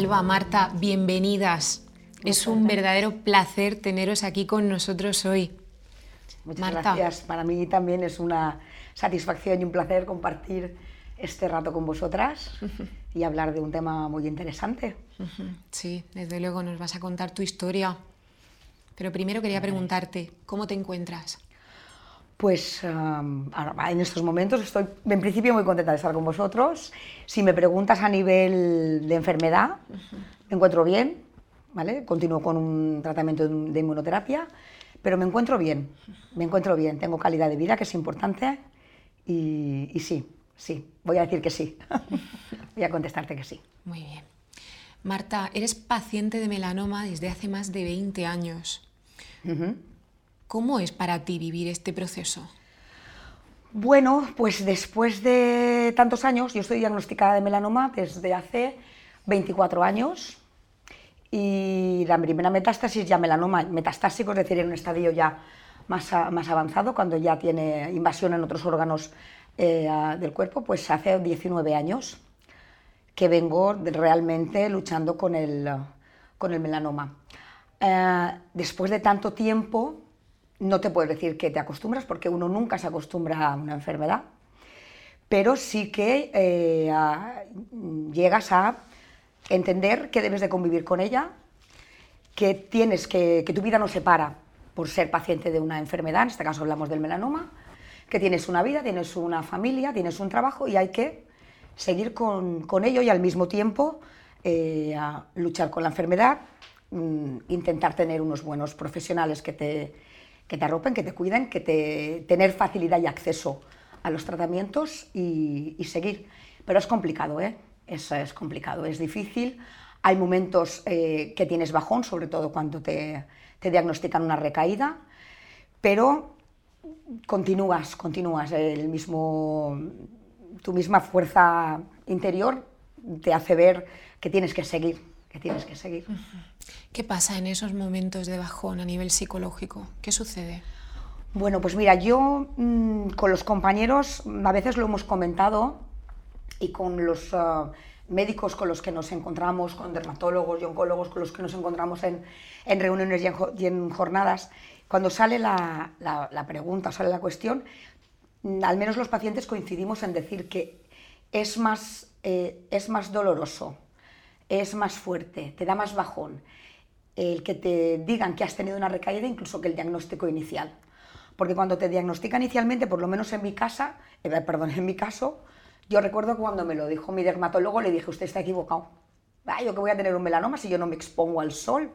Alba, Marta, bienvenidas. es un verdadero placer teneros aquí con nosotros hoy. Muchas gracias. Para mí también es una satisfacción y un placer compartir este rato con vosotras y hablar de un tema muy interesante. Sí, desde luego nos vas a contar tu historia. Pero primero quería preguntarte, ¿cómo te encuentras? Pues en estos momentos estoy en principio muy contenta de estar con vosotros. Si me preguntas a nivel de enfermedad, me encuentro bien, ¿vale? Continúo con un tratamiento de inmunoterapia, pero me encuentro bien, me encuentro bien, tengo calidad de vida, que es importante, y, y sí, sí, voy a decir que sí. voy a contestarte que sí. Muy bien. Marta, eres paciente de melanoma desde hace más de 20 años. ¿Cómo es para ti vivir este proceso? Bueno, pues después de tantos años, yo estoy diagnosticada de melanoma desde hace 24 años y la primera metástasis ya melanoma metastásico, es decir, en un estadio ya más, más avanzado, cuando ya tiene invasión en otros órganos eh, del cuerpo, pues hace 19 años que vengo realmente luchando con el, con el melanoma. Eh, después de tanto tiempo, no te puedo decir que te acostumbras porque uno nunca se acostumbra a una enfermedad, pero sí que eh, llegas a entender que debes de convivir con ella, que tienes que, que tu vida no se para por ser paciente de una enfermedad, en este caso hablamos del melanoma, que tienes una vida, tienes una familia, tienes un trabajo y hay que seguir con, con ello y al mismo tiempo eh, luchar con la enfermedad, mm, intentar tener unos buenos profesionales que te, que te arropen, que te cuiden, que te, tener facilidad y acceso a los tratamientos y, seguir. Pero es complicado, ¿eh? Es, es, complicado, es difícil. Hay momentos eh, que tienes bajón, sobre todo cuando te, te, diagnostican una recaída, pero continúas, continúas. El mismo, tu misma fuerza interior te hace ver que tienes que seguir, que tienes que seguir. ¿Qué pasa en esos momentos de bajón a nivel psicológico? ¿Qué sucede? Bueno, pues mira, yo mm, con los compañeros a veces lo hemos comentado y con los ah, médicos con los que nos encontramos, con dermatólogos y oncólogos con los que nos encontramos en, reuniones y en, jornadas, cuando sale la, pregunta, sale la cuestión, mm, al menos los pacientes coincidimos en decir que es más, eh, es más doloroso, es más fuerte, te da más bajón el que te digan que has tenido una recaída incluso que el diagnóstico inicial. Porque cuando te diagnostica inicialmente, por lo menos en mi casa, eh, perdón, en mi caso, yo recuerdo cuando me lo dijo mi dermatólogo, le dije, usted está equivocado. yo que voy a tener un melanoma si yo no me expongo al sol.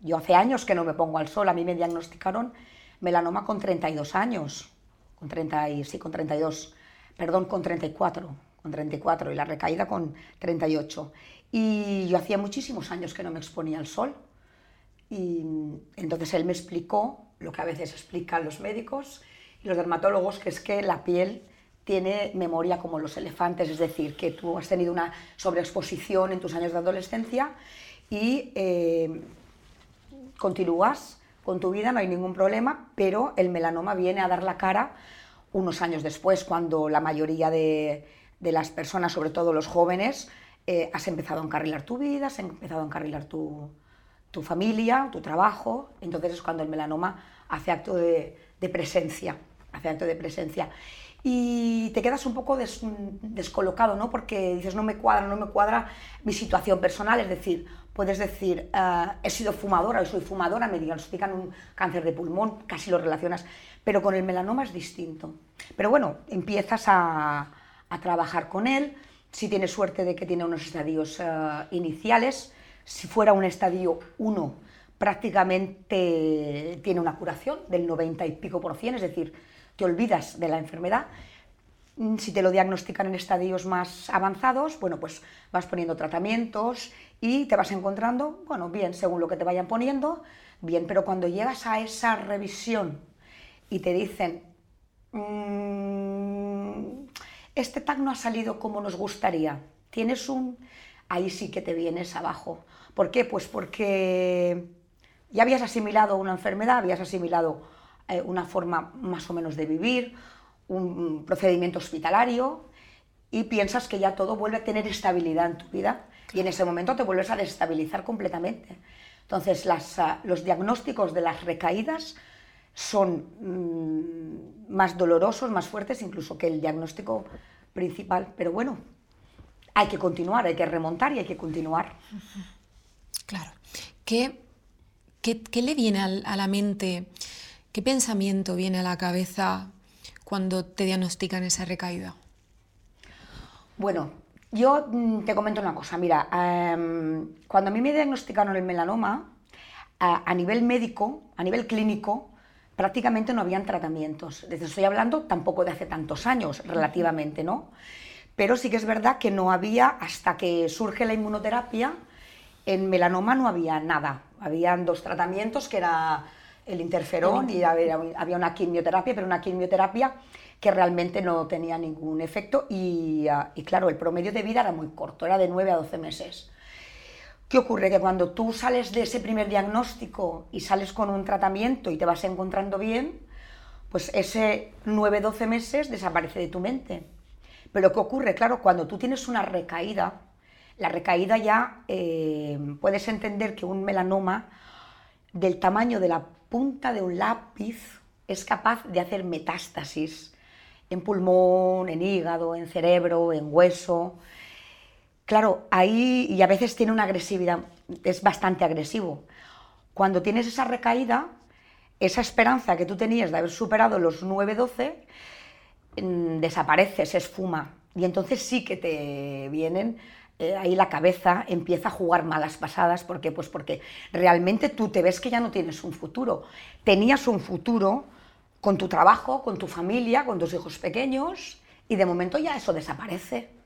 Yo hace años que no me pongo al sol, a mí me diagnosticaron melanoma con 32 años, con 30 y, sí, con 32, perdón, con 34, con 34 y la recaída con 38. Y yo hacía muchísimos años que no me exponía al sol. Y entonces él me explicó lo que a veces explican los médicos y los dermatólogos, que es que la piel tiene memoria como los elefantes, es decir, que tú has tenido una sobreexposición en tus años de adolescencia y eh, continúas con tu vida, no hay ningún problema, pero el melanoma viene a dar la cara unos años después, cuando la mayoría de, las personas, sobre todo los jóvenes, eh, has empezado a encarrilar tu vida, has empezado a encarrilar tu, tu familia, tu trabajo, entonces es cuando el melanoma hace acto de, presencia, hace acto de presencia. Y te quedas un poco descolocado, ¿no? Porque dices, no me cuadra, no me cuadra mi situación personal, es decir, puedes decir, eh, he sido fumadora, o soy fumadora, me diagnostican un cáncer de pulmón, casi lo relacionas, pero con el melanoma es distinto. Pero bueno, empiezas a, trabajar con él, si tienes suerte de que tiene unos estadios eh, iniciales, si fuera un estadio 1, prácticamente tiene una curación del 90 y pico por cien, es decir, te olvidas de la enfermedad. Mm, si te lo diagnostican en estadios más avanzados, bueno, pues vas poniendo tratamientos y te vas encontrando, bueno, bien, según lo que te vayan poniendo, bien, pero cuando llegas a esa revisión y te dicen, mm, este tag no ha salido como nos gustaría, tienes un, ahí sí que te vienes abajo. ¿Por qué? Pues porque ya habías asimilado una enfermedad, habías asimilado eh, una forma más o menos de vivir, un procedimiento hospitalario y piensas que ya todo vuelve a tener estabilidad en tu vida y en ese momento te vuelves a desestabilizar completamente. Entonces, ah, los diagnósticos de las recaídas son mm, más dolorosos, más fuertes incluso que el diagnóstico principal. Pero bueno, hay que continuar, hay que remontar y hay que continuar. Claro. ¿Qué, qué, le viene a la mente, qué pensamiento viene a la cabeza cuando te diagnostican esa recaída? Bueno, yo mm, te comento una cosa, mira, em, cuando a mí me diagnosticaron el melanoma, a, nivel médico, a nivel clínico, prácticamente no habían tratamientos. Desde estoy hablando tampoco de hace tantos años, relativamente, ¿no? Pero sí que es verdad que no había, hasta que surge la inmunoterapia, en melanoma no había nada. Habían dos tratamientos, que era el interferón y había, una quimioterapia, pero una quimioterapia que realmente no tenía ningún efecto y, ah, y, claro, el promedio de vida era muy corto, era de 9 a 12 meses. ¿Qué ocurre? Que cuando tú sales de ese primer diagnóstico y sales con un tratamiento y te vas encontrando bien, pues ese 9-12 meses desaparece de tu mente. Pero ¿qué ocurre? Claro, cuando tú tienes una recaída, la recaída ya eh, puedes entender que un melanoma del tamaño de la punta de un lápiz es capaz de hacer metástasis en pulmón, en hígado, en cerebro, en hueso. Claro, ahí y a veces tiene una agresividad, es bastante agresivo. Cuando tienes esa recaída, esa esperanza que tú tenías de haber superado los 9-12 mm, desaparece, se esfuma. Y entonces sí que te vienen, eh, ahí la cabeza empieza a jugar malas pasadas. ¿Por qué? Pues porque realmente tú te ves que ya no tienes un futuro. Tenías un futuro con tu trabajo, con tu familia, con tus hijos pequeños, y de momento ya eso desaparece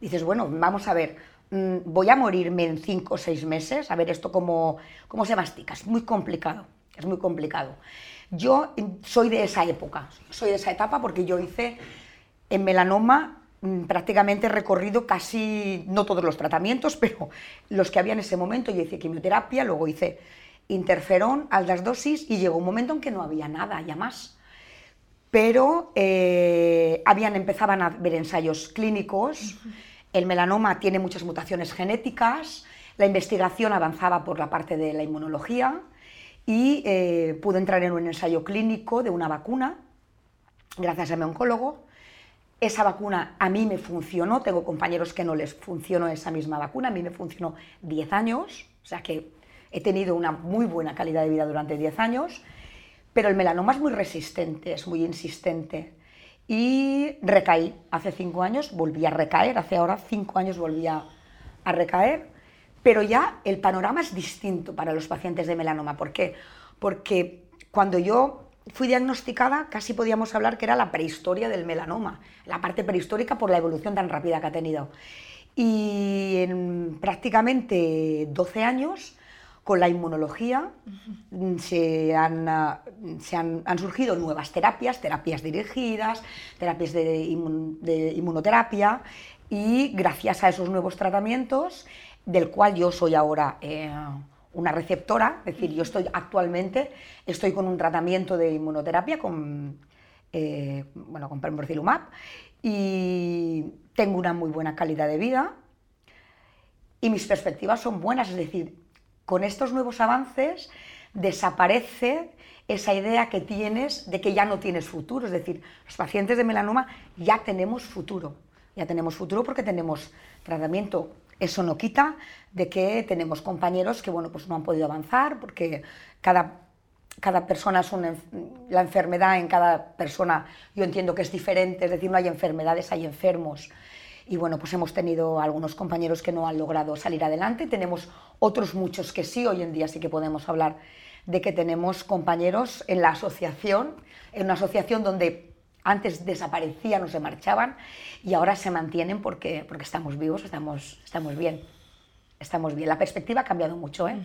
dices, bueno, vamos a ver, mm, voy a morirme en cinco o seis meses, a ver esto cómo, cómo se mastica, es muy complicado, es muy complicado. Yo mm, soy de esa época, soy de esa etapa porque yo hice en melanoma mm, prácticamente recorrido casi, no todos los tratamientos, pero los que había en ese momento. Yo hice quimioterapia, luego hice interferón, altas dosis y llegó un momento en que no había nada ya más. Pero eh, habían, empezaban a ver ensayos clínicos. El melanoma tiene muchas mutaciones genéticas, la investigación avanzaba por la parte de la inmunología y eh, pude entrar en un ensayo clínico de una vacuna, gracias a mi oncólogo. Esa vacuna a mí me funcionó, tengo compañeros que no les funcionó esa misma vacuna, a mí me funcionó 10 años, o sea que he tenido una muy buena calidad de vida durante 10 años, pero el melanoma es muy resistente, es muy insistente y recaí hace cinco años, volví a recaer, hace ahora cinco años volví a, recaer, pero ya el panorama es distinto para los pacientes de melanoma. ¿Por qué? Porque cuando yo fui diagnosticada casi podíamos hablar que era la prehistoria del melanoma, la parte prehistórica por la evolución tan rápida que ha tenido. Y en prácticamente 12 años con la inmunología se, han, ah, se han, surgido nuevas terapias, terapias dirigidas, terapias de, inmunoterapia y gracias a esos nuevos tratamientos, del cual yo soy ahora eh, una receptora, es decir, yo estoy actualmente estoy con un tratamiento de inmunoterapia con, eh, bueno, con pembrolizumab y tengo una muy buena calidad de vida y mis perspectivas son buenas, es decir, con estos nuevos avances desaparece esa idea que tienes de que ya no tienes futuro. Es decir, los pacientes de melanoma ya tenemos futuro. Ya tenemos futuro porque tenemos tratamiento. Eso no quita de que tenemos compañeros que bueno, pues no han podido avanzar porque cada, cada persona es una, la enfermedad en cada persona yo entiendo que es diferente, es decir, no hay enfermedades, hay enfermos y bueno, pues hemos tenido algunos compañeros que no han logrado salir adelante, tenemos otros muchos que sí, hoy en día sí que podemos hablar de que tenemos compañeros en la asociación, en una asociación donde antes desaparecían o se marchaban y ahora se mantienen porque, porque estamos vivos, estamos, estamos bien. Estamos bien. La perspectiva ha cambiado mucho, ¿eh?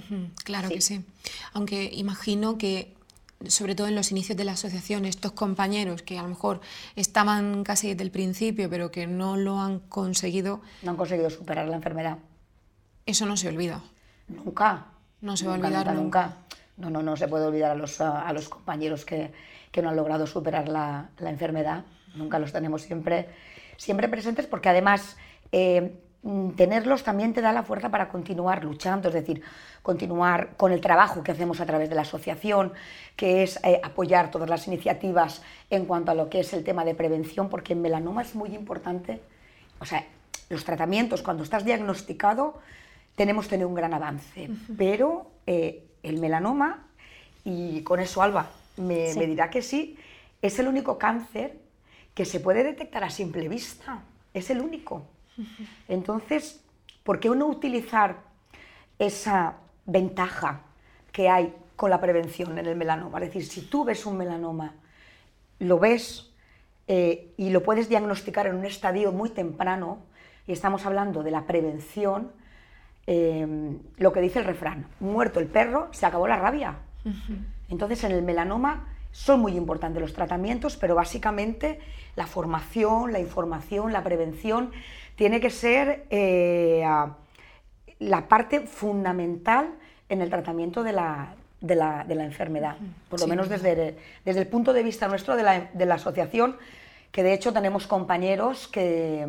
claro que sí. Aunque imagino que sobre todo en los inicios de la asociación, estos compañeros que a lo mejor estaban casi desde el principio, pero que no lo han conseguido. No han conseguido superar la enfermedad. Eso no se olvida. Nunca. No se va a olvidar nunca, No, no, no se puede olvidar a los, a, los compañeros que, que, no han logrado superar la, la, enfermedad. Nunca los tenemos siempre siempre presentes porque además eh, tenerlos también te da la fuerza para continuar luchando, es decir, continuar con el trabajo que hacemos a través de la asociación, que es eh, apoyar todas las iniciativas en cuanto a lo que es el tema de prevención, porque en melanoma es muy importante, o sea, los tratamientos, cuando estás diagnosticado, tenemos que tener un gran avance, pero eh, el melanoma, y con eso Alba me, me dirá que sí, es el único cáncer que se puede detectar a simple vista, es el único. Entonces, ¿por qué no utilizar esa ventaja que hay con la prevención en el melanoma? Es decir, si tú ves un melanoma, lo ves eh, y lo puedes diagnosticar en un estadio muy temprano, y estamos hablando de la prevención, eh, lo que dice el refrán, muerto el perro, se acabó la rabia. Entonces, en el melanoma son muy importantes los tratamientos, pero básicamente la formación, la información, la prevención tiene que ser eh, la parte fundamental en el tratamiento de la, de la, de la enfermedad, por lo menos desde, desde el punto de vista nuestro de la, de la asociación, que de hecho tenemos compañeros que,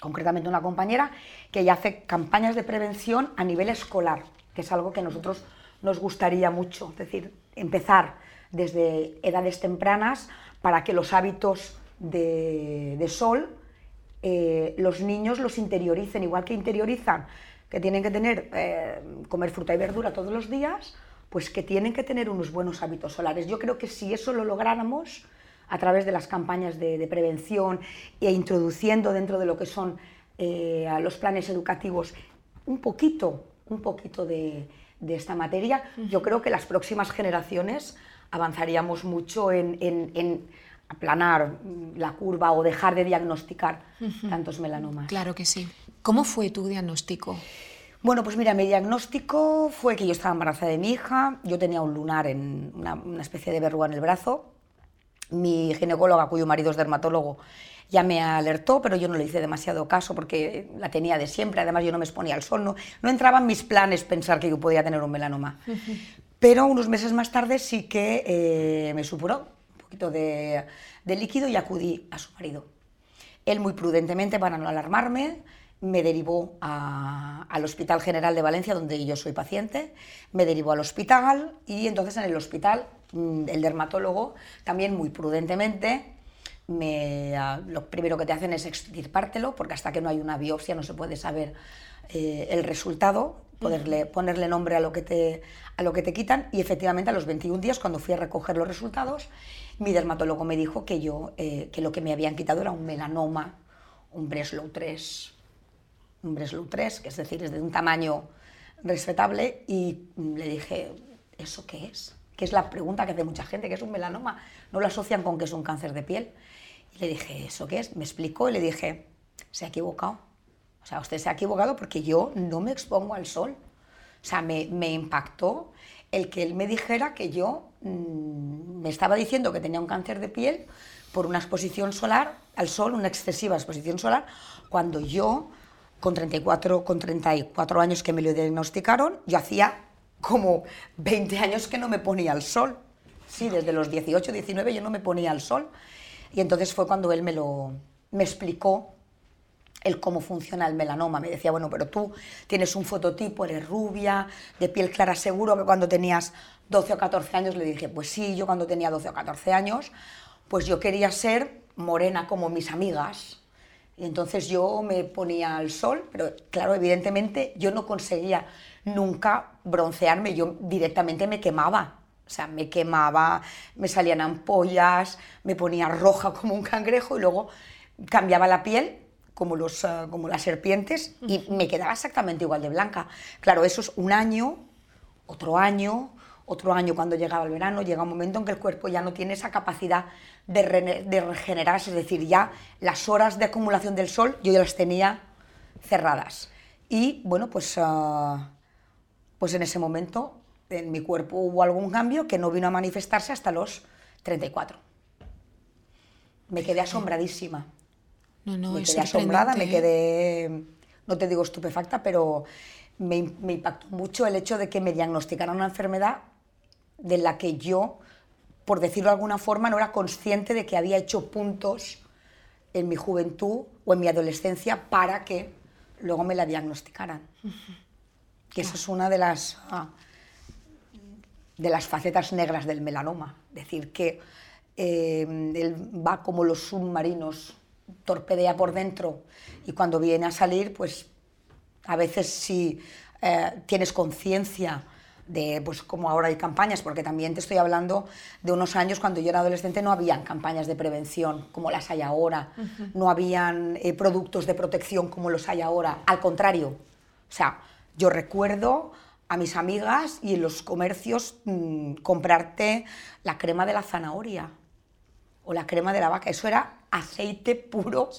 concretamente una compañera, que ya hace campañas de prevención a nivel escolar, que es algo que a nosotros nos gustaría mucho, es decir, empezar desde edades tempranas para que los hábitos de, sol eh, los niños los interioricen, igual que interiorizan que tienen que tener, eh, comer fruta y verdura todos los días, pues que tienen que tener unos buenos hábitos solares. Yo creo que si eso lo lográramos a través de las campañas de, prevención e introduciendo dentro de lo que son eh, los planes educativos un poquito, un poquito de, de esta materia, yo creo que las próximas generaciones avanzaríamos mucho en, aplanar la curva o dejar de diagnosticar tantos melanomas. Claro que sí. ¿Cómo fue tu diagnóstico? Bueno, pues mira, mi diagnóstico fue que yo estaba embarazada de mi hija, yo tenía un lunar en una, especie de verruga en el brazo. Mi ginecóloga, cuyo marido es dermatólogo, ya me alertó, pero yo no le hice demasiado caso porque la tenía de siempre, además yo no me exponía al sol, no, no entraba en mis planes pensar que yo podía tener un melanoma. Pero unos meses más tarde sí que eh, me supuró poquito de, líquido y acudí a su marido. Él muy prudentemente, para no alarmarme, me derivó al Hospital General de Valencia, donde yo soy paciente, me derivó al hospital y entonces en el hospital mm, el dermatólogo también muy prudentemente me, ah, lo primero que te hacen es extirpártelo, porque hasta que no hay una biopsia no se puede saber eh, el resultado, poderle, ponerle nombre a lo, que te, a lo que te quitan. Y efectivamente a los 21 días, cuando fui a recoger los resultados, mi dermatólogo me dijo que, yo, eh, que lo que me habían quitado era un melanoma, un Breslow 3, un Breslow 3, que es decir, es de un tamaño respetable. Y le dije, ¿eso qué es? Que es la pregunta que hace mucha gente, que es un melanoma. No lo asocian con que es un cáncer de piel. Y le dije, ¿eso qué es? Me explicó y le dije, se ha equivocado o sea, usted se ha equivocado porque yo no me expongo al sol. O sea, me, me impactó el que él me dijera que yo mm, me estaba diciendo que tenía un cáncer de piel por una exposición solar al sol, una excesiva exposición solar, cuando yo, con 34, con 34 años que me lo diagnosticaron, yo hacía como 20 años que no me ponía al sol. Sí, desde los 18, 19 yo no me ponía al sol. Y entonces fue cuando él me lo me explicó el cómo funciona el melanoma. Me decía, bueno, pero tú tienes un fototipo, eres rubia, de piel clara, seguro que cuando tenías 12 o 14 años, le dije, pues sí, yo cuando tenía 12 o 14 años, pues yo quería ser morena como mis amigas. Y entonces yo me ponía al sol, pero claro, evidentemente yo no conseguía nunca broncearme, yo directamente me quemaba. O sea, me quemaba, me salían ampollas, me ponía roja como un cangrejo y luego cambiaba la piel como, los, ah, como las serpientes y me quedaba exactamente igual de blanca. Claro, eso es un año, otro año, otro año cuando llegaba el verano, llega un momento en que el cuerpo ya no tiene esa capacidad de, de regenerarse, es decir, ya las horas de acumulación del sol yo ya las tenía cerradas. Y bueno, pues, ah, pues en ese momento en mi cuerpo hubo algún cambio que no vino a manifestarse hasta los 34. Me quedé asombradísima. No, no, me quedé asombrada, me quedé, no te digo estupefacta, pero me, impactó mucho el hecho de que me diagnosticaran una enfermedad de la que yo, por decirlo de alguna forma, no era consciente de que había hecho puntos en mi juventud o en mi adolescencia para que luego me la diagnosticaran. Que esa es una de las, ah, de las facetas negras del melanoma. Decir que eh, él va como los submarinos, torpedea por dentro y cuando viene a salir, pues a veces si eh, tienes conciencia de, pues como ahora hay campañas, porque también te estoy hablando de unos años cuando yo era adolescente no habían campañas de prevención como las hay ahora, no habían eh, productos de protección como los hay ahora, al contrario. O sea, yo recuerdo a mis amigas y en los comercios mm, comprarte la crema de la zanahoria o la crema de la vaca, eso era aceite puro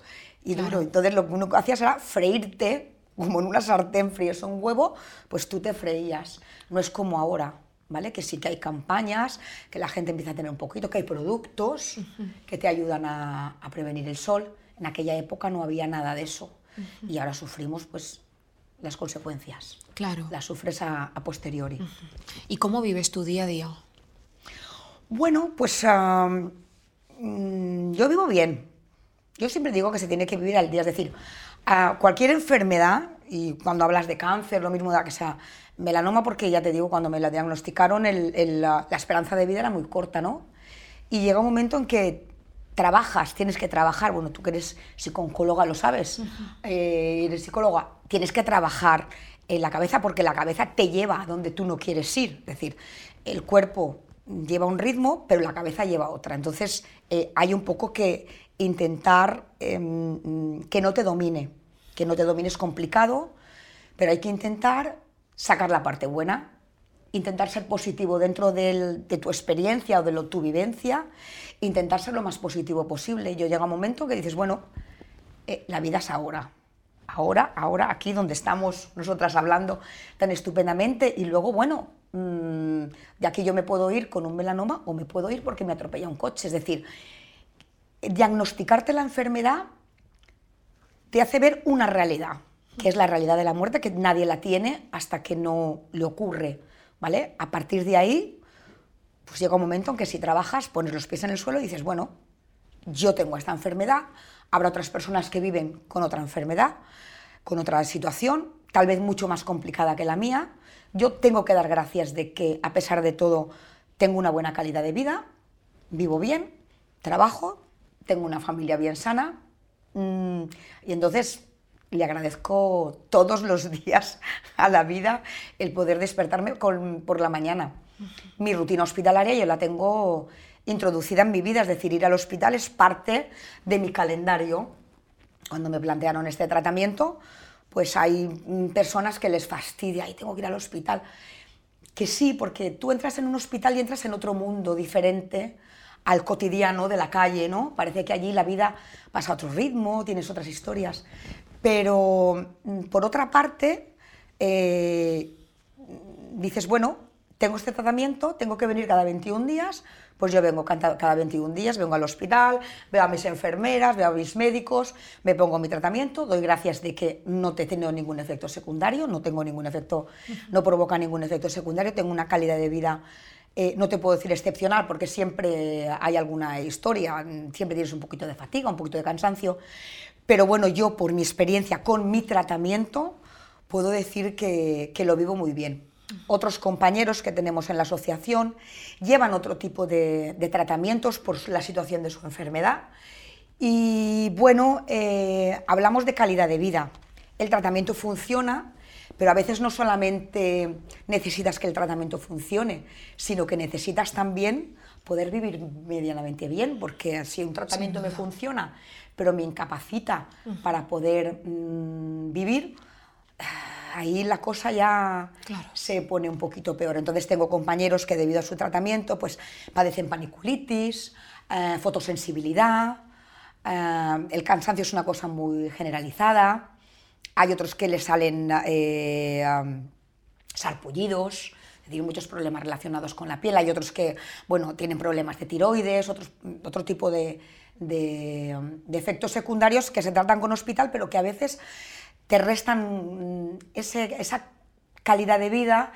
y duro. Entonces lo que uno hacías era freírte como en una sartén fríes un huevo, pues tú te freías. No es como ahora, ¿vale? Que sí que hay campañas, que la gente empieza a tener un poquito, que hay productos que te ayudan a, prevenir el sol. En aquella época no había nada de eso. Y ahora sufrimos, pues, las consecuencias. Claro. Las sufres a, posteriori. ¿Y cómo vives tu día a día? Bueno, pues mm, yo vivo bien. Yo siempre digo que se tiene que vivir al día, es decir, a cualquier enfermedad, y cuando hablas de cáncer, lo mismo da que sea melanoma, porque ya te digo, cuando me la diagnosticaron, la, esperanza de vida era muy corta, ¿no? Y llega un momento en que trabajas, tienes que trabajar, bueno, tú que eres psicóloga lo sabes, eh, eres psicóloga, tienes que trabajar en la cabeza porque la cabeza te lleva a donde tú no quieres ir, es decir, el cuerpo lleva un ritmo, pero la cabeza lleva otra, entonces eh, hay un poco que intentar em, que no te domine, que no te domine es complicado, pero hay que intentar sacar la parte buena, intentar ser positivo dentro de tu experiencia o de lo, tu vivencia, intentar ser lo más positivo posible. Yo llega un momento que dices, bueno, eh, la vida es ahora, ahora, ahora, aquí donde estamos nosotras hablando tan estupendamente y luego, bueno, mm, de aquí yo me puedo ir con un melanoma o me puedo ir porque me atropella un coche. Es decir, diagnosticarte la enfermedad te hace ver una realidad, que es la realidad de la muerte, que nadie la tiene hasta que no le ocurre, ¿vale? A partir de ahí, pues llega un momento en que si trabajas, pones los pies en el suelo y dices, bueno, yo tengo esta enfermedad, habrá otras personas que viven con otra enfermedad, con otra situación, tal vez mucho más complicada que la mía. Yo tengo que dar gracias de que, a pesar de todo, tengo una buena calidad de vida, vivo bien, trabajo, tengo una familia bien sana mm, y entonces le agradezco todos los días a la vida el poder despertarme por la mañana. Mi rutina hospitalaria yo la tengo introducida en mi vida, es decir, ir al hospital es parte de mi calendario. Cuando me plantearon este tratamiento, pues hay mm, personas que les fastidia y tengo que ir al hospital. Que sí, porque tú entras en un hospital y entras en otro mundo diferente al cotidiano de la calle, ¿no? Parece que allí la vida pasa a otro ritmo, tienes otras historias. Pero, mm, por otra parte, eh, dices, bueno, tengo este tratamiento, tengo que venir cada 21 días, pues yo vengo cada 21 días, vengo al hospital, veo a mis enfermeras, veo a mis médicos, me pongo mi tratamiento, doy gracias de que no te he tenido ningún efecto secundario, no tengo ningún efecto, no provoca ningún efecto secundario, tengo una calidad de vida eh, no te puedo decir excepcional porque siempre hay alguna historia, siempre tienes un poquito de fatiga, un poquito de cansancio, pero bueno, yo por mi experiencia con mi tratamiento puedo decir que, lo vivo muy bien. Otros compañeros que tenemos en la asociación llevan otro tipo de, tratamientos por la situación de su enfermedad y bueno, eh, hablamos de calidad de vida. El tratamiento funciona, pero a veces no solamente necesitas que el tratamiento funcione, sino que necesitas también poder vivir medianamente bien, porque si un tratamiento me funciona, pero me incapacita para poder mm, vivir, ahí la cosa ya se pone un poquito peor. Entonces tengo compañeros que debido a su tratamiento pues padecen paniculitis, eh, fotosensibilidad, eh, el cansancio es una cosa muy generalizada, hay otros que le salen eh, sarpullidos, decir, muchos problemas relacionados con la piel. Hay otros que, bueno, tienen problemas de tiroides, otros, otro tipo de, efectos secundarios que se tratan con hospital, pero que a veces te restan esa calidad de vida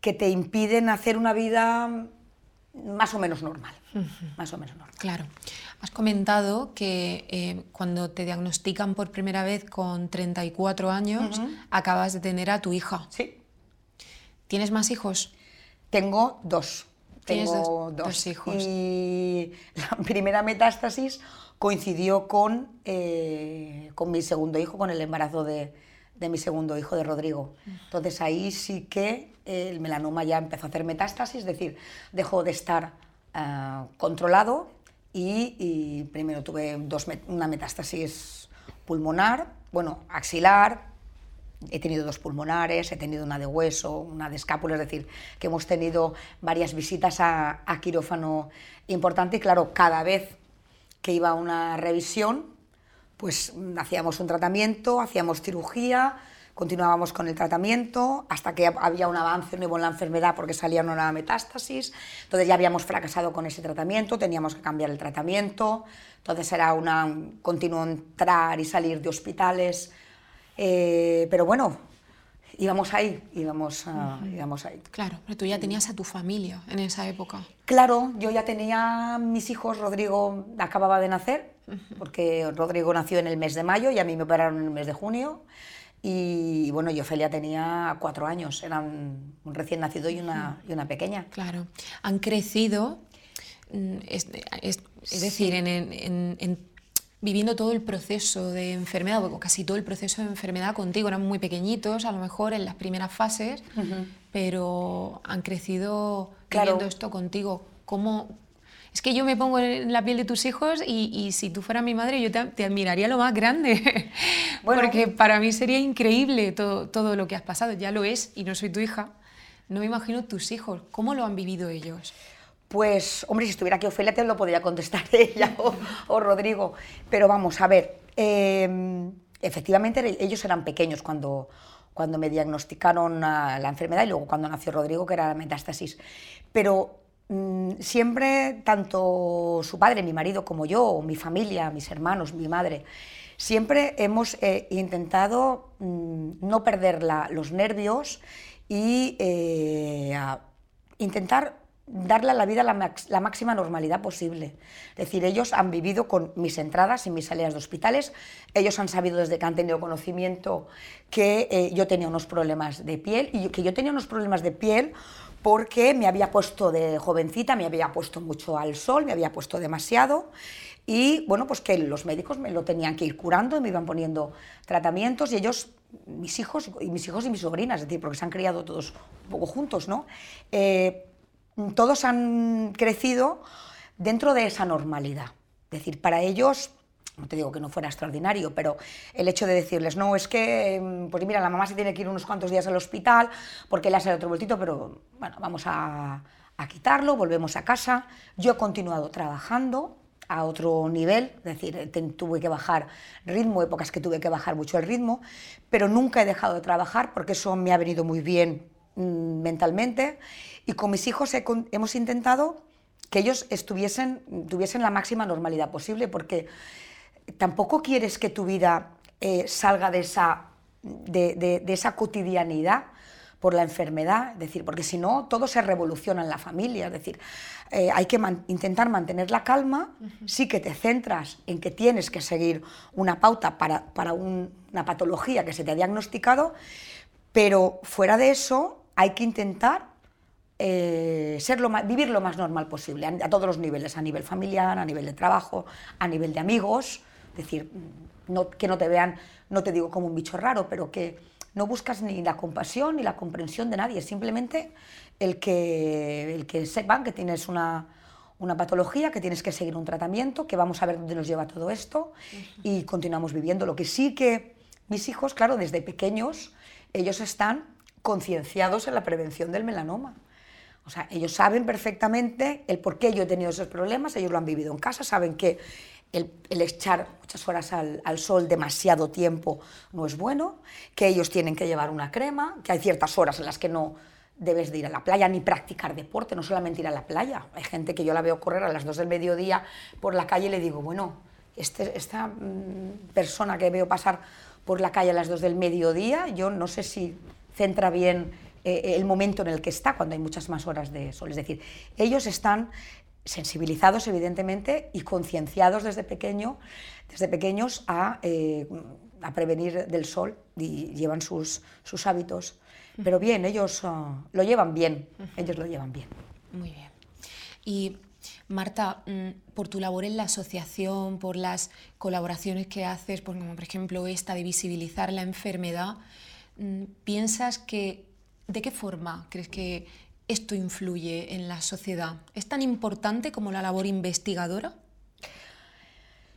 que te impiden hacer una vida más o menos normal. Más o menos normal. Claro. Has comentado que eh, cuando te diagnostican por primera vez con 34 años, acabas de tener a tu hija. Sí. ¿Tienes más hijos? Tengo dos. Tengo dos- dos hijos. Y la primera metástasis coincidió con, eh, con mi segundo hijo, con el embarazo de, de mi segundo hijo, de Rodrigo. Entonces ahí sí que el melanoma ya empezó a hacer metástasis, es decir, dejó de estar ah, controlado y, primero tuve una metástasis pulmonar, bueno, axilar, He tenido dos pulmonares, he tenido una de hueso, una de escápula, es decir, que hemos tenido varias visitas a, a quirófano importante y claro, cada vez que iba a una revisión, pues mm, hacíamos un tratamiento, hacíamos cirugía, continuábamos con el tratamiento hasta que había un avance nuevo en la enfermedad porque salía una nueva metástasis, entonces ya habíamos fracasado con ese tratamiento, teníamos que cambiar el tratamiento, entonces era una, un continuo entrar y salir de hospitales, eh, pero bueno, íbamos ahí, íbamos, ah, íbamos ahí. Claro, pero tú ya tenías a tu familia en esa época. Claro, yo ya tenía mis hijos, Rodrigo acababa de nacer, porque Rodrigo nació en el mes de mayo y a mí me operaron en el mes de junio. Y bueno, yo Ofelia tenía cuatro años, eran un recién nacido y una, y una pequeña. Claro. Han crecido, mm, es, es- es decir, en, en- en- en- viviendo todo el proceso de enfermedad, o casi todo el proceso de enfermedad contigo. Eran muy pequeñitos, a lo mejor en las primeras fases, pero han crecido Claro. viviendo esto contigo. ¿Cómo? Es que yo me pongo en la piel de tus hijos y, y si tú fueras mi madre yo te, te admiraría lo más grande, Bueno. porque para mí sería increíble todo, todo lo que has pasado. Ya lo es y no soy tu hija. No me imagino tus hijos. ¿Cómo lo han vivido ellos? Pues, hombre, si estuviera aquí Ofelia te lo podría contestar ella o, o Rodrigo. Pero vamos, a ver, eh, efectivamente ellos eran pequeños cuando, cuando me diagnosticaron ah, la enfermedad y luego cuando nació Rodrigo, que era la metástasis. Pero siempre, tanto su padre, mi marido, como yo, mi familia, mis hermanos, mi madre, siempre hemos eh, intentado mm, no perder los nervios y eh, intentar darle a la vida la máxima normalidad posible. Es decir, ellos han vivido con mis entradas y mis salidas de hospitales, ellos han sabido desde que han tenido conocimiento que eh, yo tenía unos problemas de piel y que yo tenía unos problemas de piel porque me había puesto de jovencita, me había puesto mucho al sol, me había puesto demasiado y bueno, pues que los médicos me lo tenían que ir curando, me iban poniendo tratamientos y ellos, mis hijos y mis hijos y mis sobrinas, es decir, porque se han criado todos un poco juntos, ¿no? Eh, todos han crecido dentro de esa normalidad. Es decir, para ellos, no te digo que no fuera extraordinario, pero el hecho de decirles, no, es que, mm, pues mira, la mamá se tiene que ir unos cuantos días al hospital porque le ha salido otro voltito, pero bueno, vamos a, a quitarlo, volvemos a casa. Yo he continuado trabajando a otro nivel, es decir, tuve que bajar ritmo, épocas que tuve que bajar mucho el ritmo, pero nunca he dejado de trabajar porque eso me ha venido muy bien mm, mentalmente y con mis hijos he hemos intentado que ellos estuviesen, tuviesen la máxima normalidad posible porque tampoco quieres que tu vida eh, salga de esa, de, de- de esa cotidianidad por la enfermedad, es decir, porque si no, todo se revoluciona en la familia, es decir, eh, hay que man- intentar mantener la calma, sí que te centras en que tienes que seguir una pauta para, para un- una patología que se te ha diagnosticado, pero fuera de eso hay que intentar eh, ser lo más- vivir lo más normal posible, a, a todos los niveles, a nivel familiar, a nivel de trabajo, a nivel de amigos, decir, no- que no te vean, no te digo como un bicho raro, pero que no buscas ni la compasión ni la comprensión de nadie, simplemente el que, el que sepan que tienes una, una patología, que tienes que seguir un tratamiento, que vamos a ver dónde nos lleva todo esto y continuamos viviendo. Lo que sí que mis hijos, claro, desde pequeños, ellos están concienciados en la prevención del melanoma. O sea, ellos saben perfectamente el por qué yo he tenido esos problemas, ellos lo han vivido en casa, saben que el, echar muchas horas al, al sol demasiado tiempo no es bueno, que ellos tienen que llevar una crema, que hay ciertas horas en las que no debes de ir a la playa ni practicar deporte, no solamente ir a la playa. Hay gente que yo la veo correr a las 2 del mediodía por la calle y le digo, bueno, este- esta mm, persona que veo pasar por la calle a las 2 del mediodía, yo no sé si centra bien eh, el momento en el que está, cuando hay muchas más horas de sol. Es decir, ellos están sensibilizados, evidentemente, y concienciados desde, pequeño, desde pequeños a, eh, a, prevenir del sol y llevan sus, sus hábitos. Pero bien, ellos ah, lo llevan bien, ellos lo llevan bien. Muy bien. Y Marta, mm, por tu labor en la asociación, por las colaboraciones que haces, por, como por ejemplo esta de visibilizar la enfermedad, mm, ¿piensas que de qué forma crees que esto influye en la sociedad? ¿Es tan importante como la labor investigadora?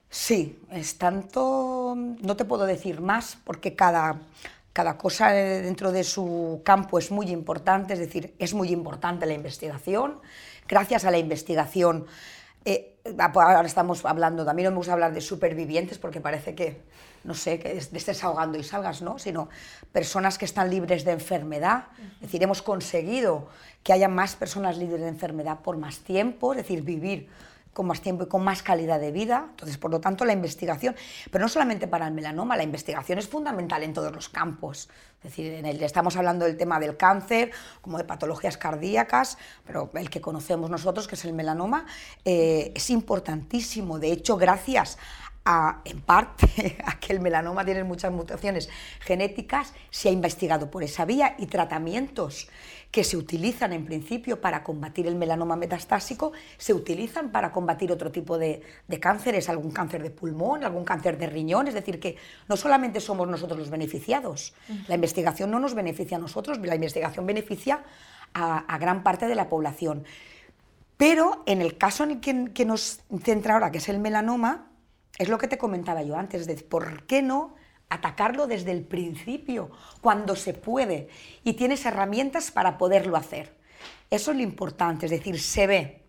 Sí, es tanto, no te puedo decir más, porque cada, cada cosa dentro de su campo es muy importante, es decir, es muy importante la investigación. Gracias a la investigación eh, ahora estamos hablando, también no me gusta hablar de supervivientes porque parece que, no sé, que estés ahogando y salgas, ¿no? Sino personas que están libres de enfermedad. Es decir, hemos conseguido que haya más personas libres de enfermedad por más tiempo, es decir, vivir con más tiempo y con más calidad de vida. Entonces, por lo tanto, la investigación, pero no solamente para el melanoma, la investigación es fundamental en todos los campos. Es decir, estamos hablando del tema del cáncer, como de patologías cardíacas, pero el que conocemos nosotros, que es el melanoma, eh, es importantísimo. De hecho, gracias a, en parte a que el melanoma tiene muchas mutaciones genéticas, se ha investigado por esa vía y tratamientos que se utilizan en principio para combatir el melanoma metastásico, se utilizan para combatir otro tipo de, cánceres, algún cáncer de pulmón, algún cáncer de riñón, es decir, que no solamente somos nosotros los beneficiados, la investigación no nos beneficia a nosotros, la investigación beneficia a, gran parte de la población. Pero en el caso en el que, que nos centra ahora, que es el melanoma, es lo que te comentaba yo antes, de por qué no atacarlo desde el principio, cuando se puede, y tienes herramientas para poderlo hacer. Eso es lo importante, es decir, se ve.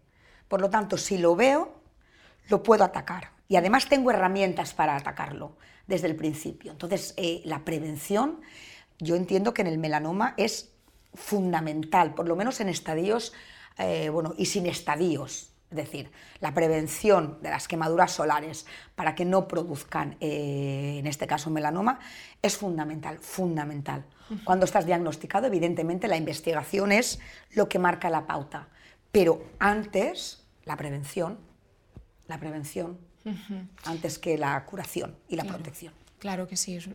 Por lo tanto, si lo veo, lo puedo atacar. Y además tengo herramientas para atacarlo desde el principio. Entonces, eh, la prevención, yo entiendo que en el melanoma es fundamental, por lo menos en estadios, eh, bueno, y sin estadios, es decir, la prevención de las quemaduras solares para que no produzcan, eh, en este caso, melanoma, es fundamental, fundamental. Cuando estás diagnosticado, evidentemente, la investigación es lo que marca la pauta. Pero antes, la prevención, la prevención, antes que la curación y la protección. Claro que sí, es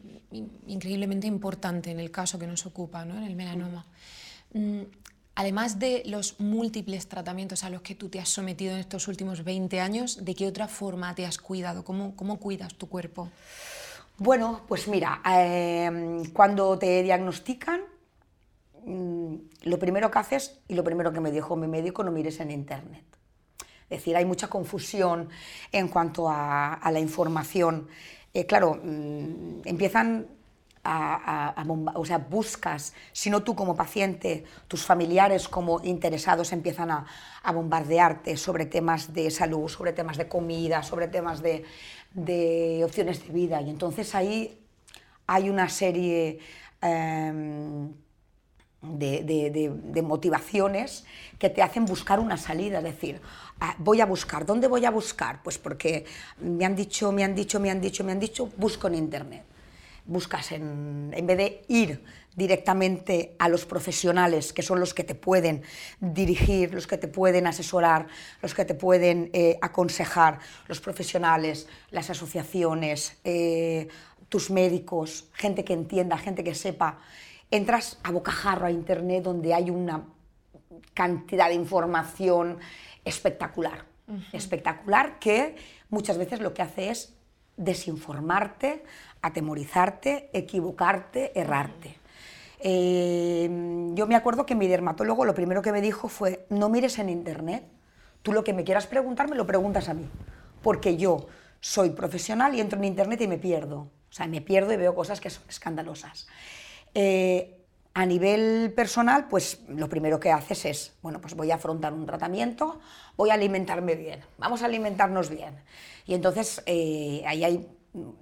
increíblemente importante en el caso que nos ocupa, ¿no? en el melanoma. Además de los múltiples tratamientos a los que tú te has sometido en estos últimos 20 años, ¿de qué otra forma te has cuidado? ¿Cómo, cómo cuidas tu cuerpo? Bueno, pues mira, em, cuando te diagnostican, mm, lo primero que haces y lo primero que me dijo mi médico, no mires en internet. Es decir, hay mucha confusión en cuanto a, la información. Eh, claro, mm, empiezan a, o sea, buscas, si no tú como paciente, tus familiares como interesados empiezan a, bombardearte sobre temas de salud, sobre temas de comida, sobre temas de, opciones de vida. Y entonces ahí hay una serie em, de, de, de, motivaciones que te hacen buscar una salida, es decir, ah, voy a buscar, ¿dónde voy a buscar? Pues porque me han dicho, me han dicho, me han dicho, me han dicho, busco en Internet buscas en, en vez de ir directamente a los profesionales, que son los que te pueden dirigir, los que te pueden asesorar, los que te pueden eh, aconsejar, los profesionales, las asociaciones, eh, tus médicos, gente que entienda, gente que sepa. Entras a bocajarro a Internet donde hay una cantidad de información espectacular, espectacular que muchas veces lo que hace es desinformarte, atemorizarte, equivocarte, errarte. Eh, yo me acuerdo que mi dermatólogo lo primero que me dijo fue, no mires en internet, tú lo que me quieras preguntar me lo preguntas a mí, porque yo soy profesional y entro en internet y me pierdo, o sea, me pierdo y veo cosas que son escandalosas. Eh, a nivel personal, pues lo primero que haces es, bueno, pues voy a afrontar un tratamiento, voy a alimentarme bien, vamos a alimentarnos bien. Y entonces eh, hay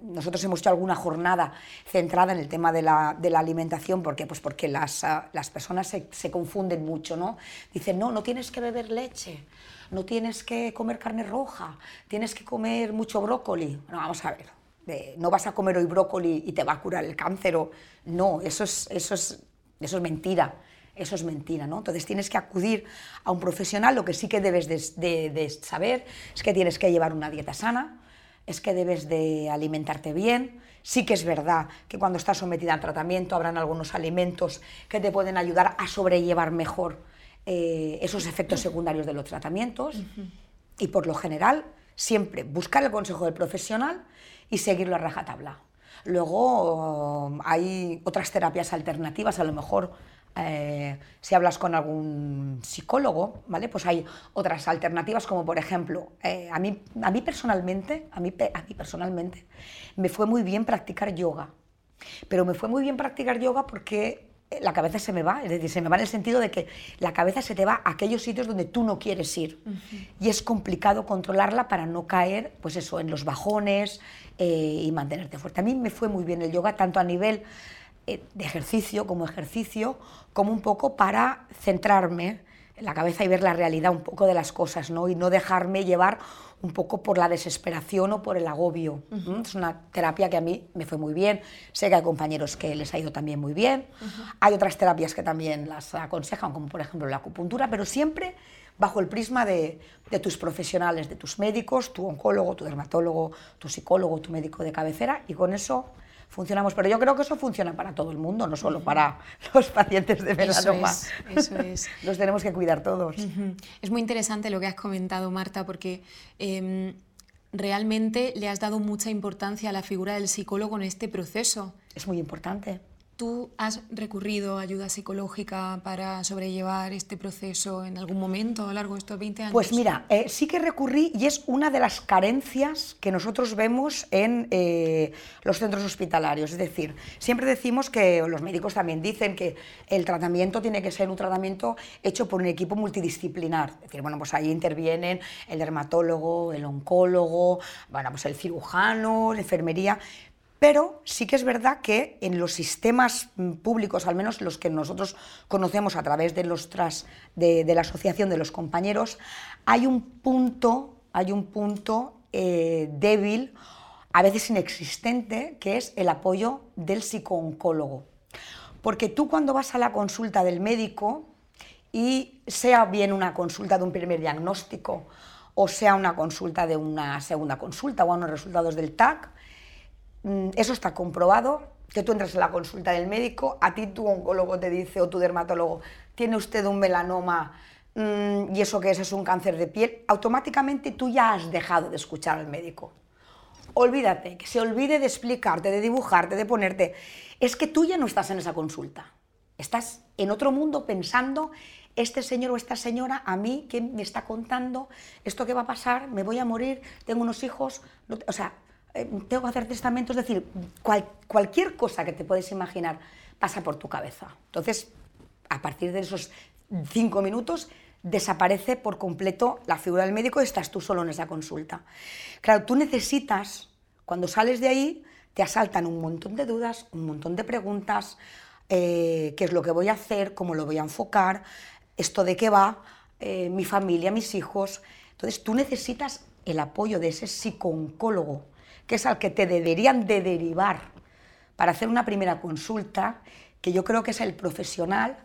nosotros hemos hecho alguna jornada centrada en el tema de la, de la alimentación, ¿por qué? Pues porque las, ah, las personas se, se, confunden mucho, ¿no? Dicen, no, no tienes que beber leche, no tienes que comer carne roja, tienes que comer mucho brócoli. No, vamos a ver, no vas a comer hoy brócoli y te va a curar el cáncer, o, no, eso es, eso es, eso es mentira. Eso es mentira, ¿no? Entonces tienes que acudir a un profesional, lo que sí que debes de, saber es que tienes que llevar una dieta sana, es que debes de alimentarte bien, sí que es verdad que cuando estás sometida al tratamiento habrán algunos alimentos que te pueden ayudar a sobrellevar mejor eh, esos efectos secundarios de los tratamientos y por lo general siempre buscar el consejo del profesional y seguirlo a rajatabla. Luego hay otras terapias alternativas, a lo mejor eh, si hablas con algún psicólogo, ¿vale? Pues hay otras alternativas, como por ejemplo, eh, a, mí, a mí personalmente, a mí, a mí personalmente, me fue muy bien practicar yoga. Pero me fue muy bien practicar yoga porque la cabeza se me va, es decir, se me va en el sentido de que la cabeza se te va a aquellos sitios donde tú no quieres ir. Y es complicado controlarla para no caer, pues eso, en los bajones eh, y mantenerte fuerte. A mí me fue muy bien el yoga, tanto a nivel eh, de ejercicio como ejercicio, como un poco para centrarme en la cabeza y ver la realidad un poco de las cosas, ¿no? Y no dejarme llevar un poco por la desesperación o por el agobio. Es una terapia que a mí me fue muy bien. Sé que hay compañeros que les ha ido también muy bien. Hay otras terapias que también las aconsejan, como por ejemplo la acupuntura, pero siempre bajo el prisma de, de tus profesionales, de tus médicos, tu oncólogo, tu dermatólogo, tu psicólogo, tu médico de cabecera, y con eso funcionamos. Pero yo creo que eso funciona para todo el mundo, no solo para los pacientes de melanoma. Eso es. Los tenemos que cuidar todos. Es muy interesante lo que has comentado, Marta, porque em, realmente le has dado mucha importancia a la figura del psicólogo en este proceso. Es muy importante. ¿Tú has recurrido a ayuda psicológica para sobrellevar este proceso en algún momento a lo largo de estos 20 años? Pues mira, eh, sí que recurrí y es una de las carencias que nosotros vemos en eh, los centros hospitalarios. Es decir, siempre decimos que, los médicos también dicen que el tratamiento tiene que ser un tratamiento hecho por un equipo multidisciplinar. Es decir, bueno, pues ahí intervienen el dermatólogo, el oncólogo, bueno, pues el cirujano, la enfermería, pero sí que es verdad que en los sistemas mm, públicos, al menos los que nosotros conocemos a través de, los de, la Asociación de los Compañeros, hay un punto, hay un punto eh, débil, a veces inexistente, que es el apoyo del psicooncólogo. Porque tú cuando vas a la consulta del médico, y sea bien una consulta de un primer diagnóstico, o sea una consulta de una segunda consulta o unos resultados del TAC, eso está comprobado, que tú entras en la consulta del médico, a ti tu oncólogo te dice o tu dermatólogo, tiene usted un melanoma mm, y eso que es es un cáncer de piel, automáticamente tú ya has dejado de escuchar al médico. Olvídate, que se olvide de explicarte, de dibujarte, de ponerte. Es que tú ya no estás en esa consulta. Estás en otro mundo pensando, este señor o esta señora a mí, ¿qué me está contando? ¿Esto qué va a pasar? ¿Me voy a morir? ¿Tengo unos hijos? O sea, eh, tengo que hacer testamento, es decir, cualquier cosa que te puedes imaginar pasa por tu cabeza. Entonces, a partir de esos cinco minutos, desaparece por completo la figura del médico y estás tú solo en esa consulta. Claro, tú necesitas, cuando sales de ahí, te asaltan un montón de dudas, un montón de preguntas, eh, qué es lo que voy a hacer, cómo lo voy a enfocar, esto de qué va, eh, mi familia, mis hijos. Entonces tú necesitas el apoyo de ese psicooncólogo que es al que te deberían de derivar para hacer una primera consulta, que yo creo que es el profesional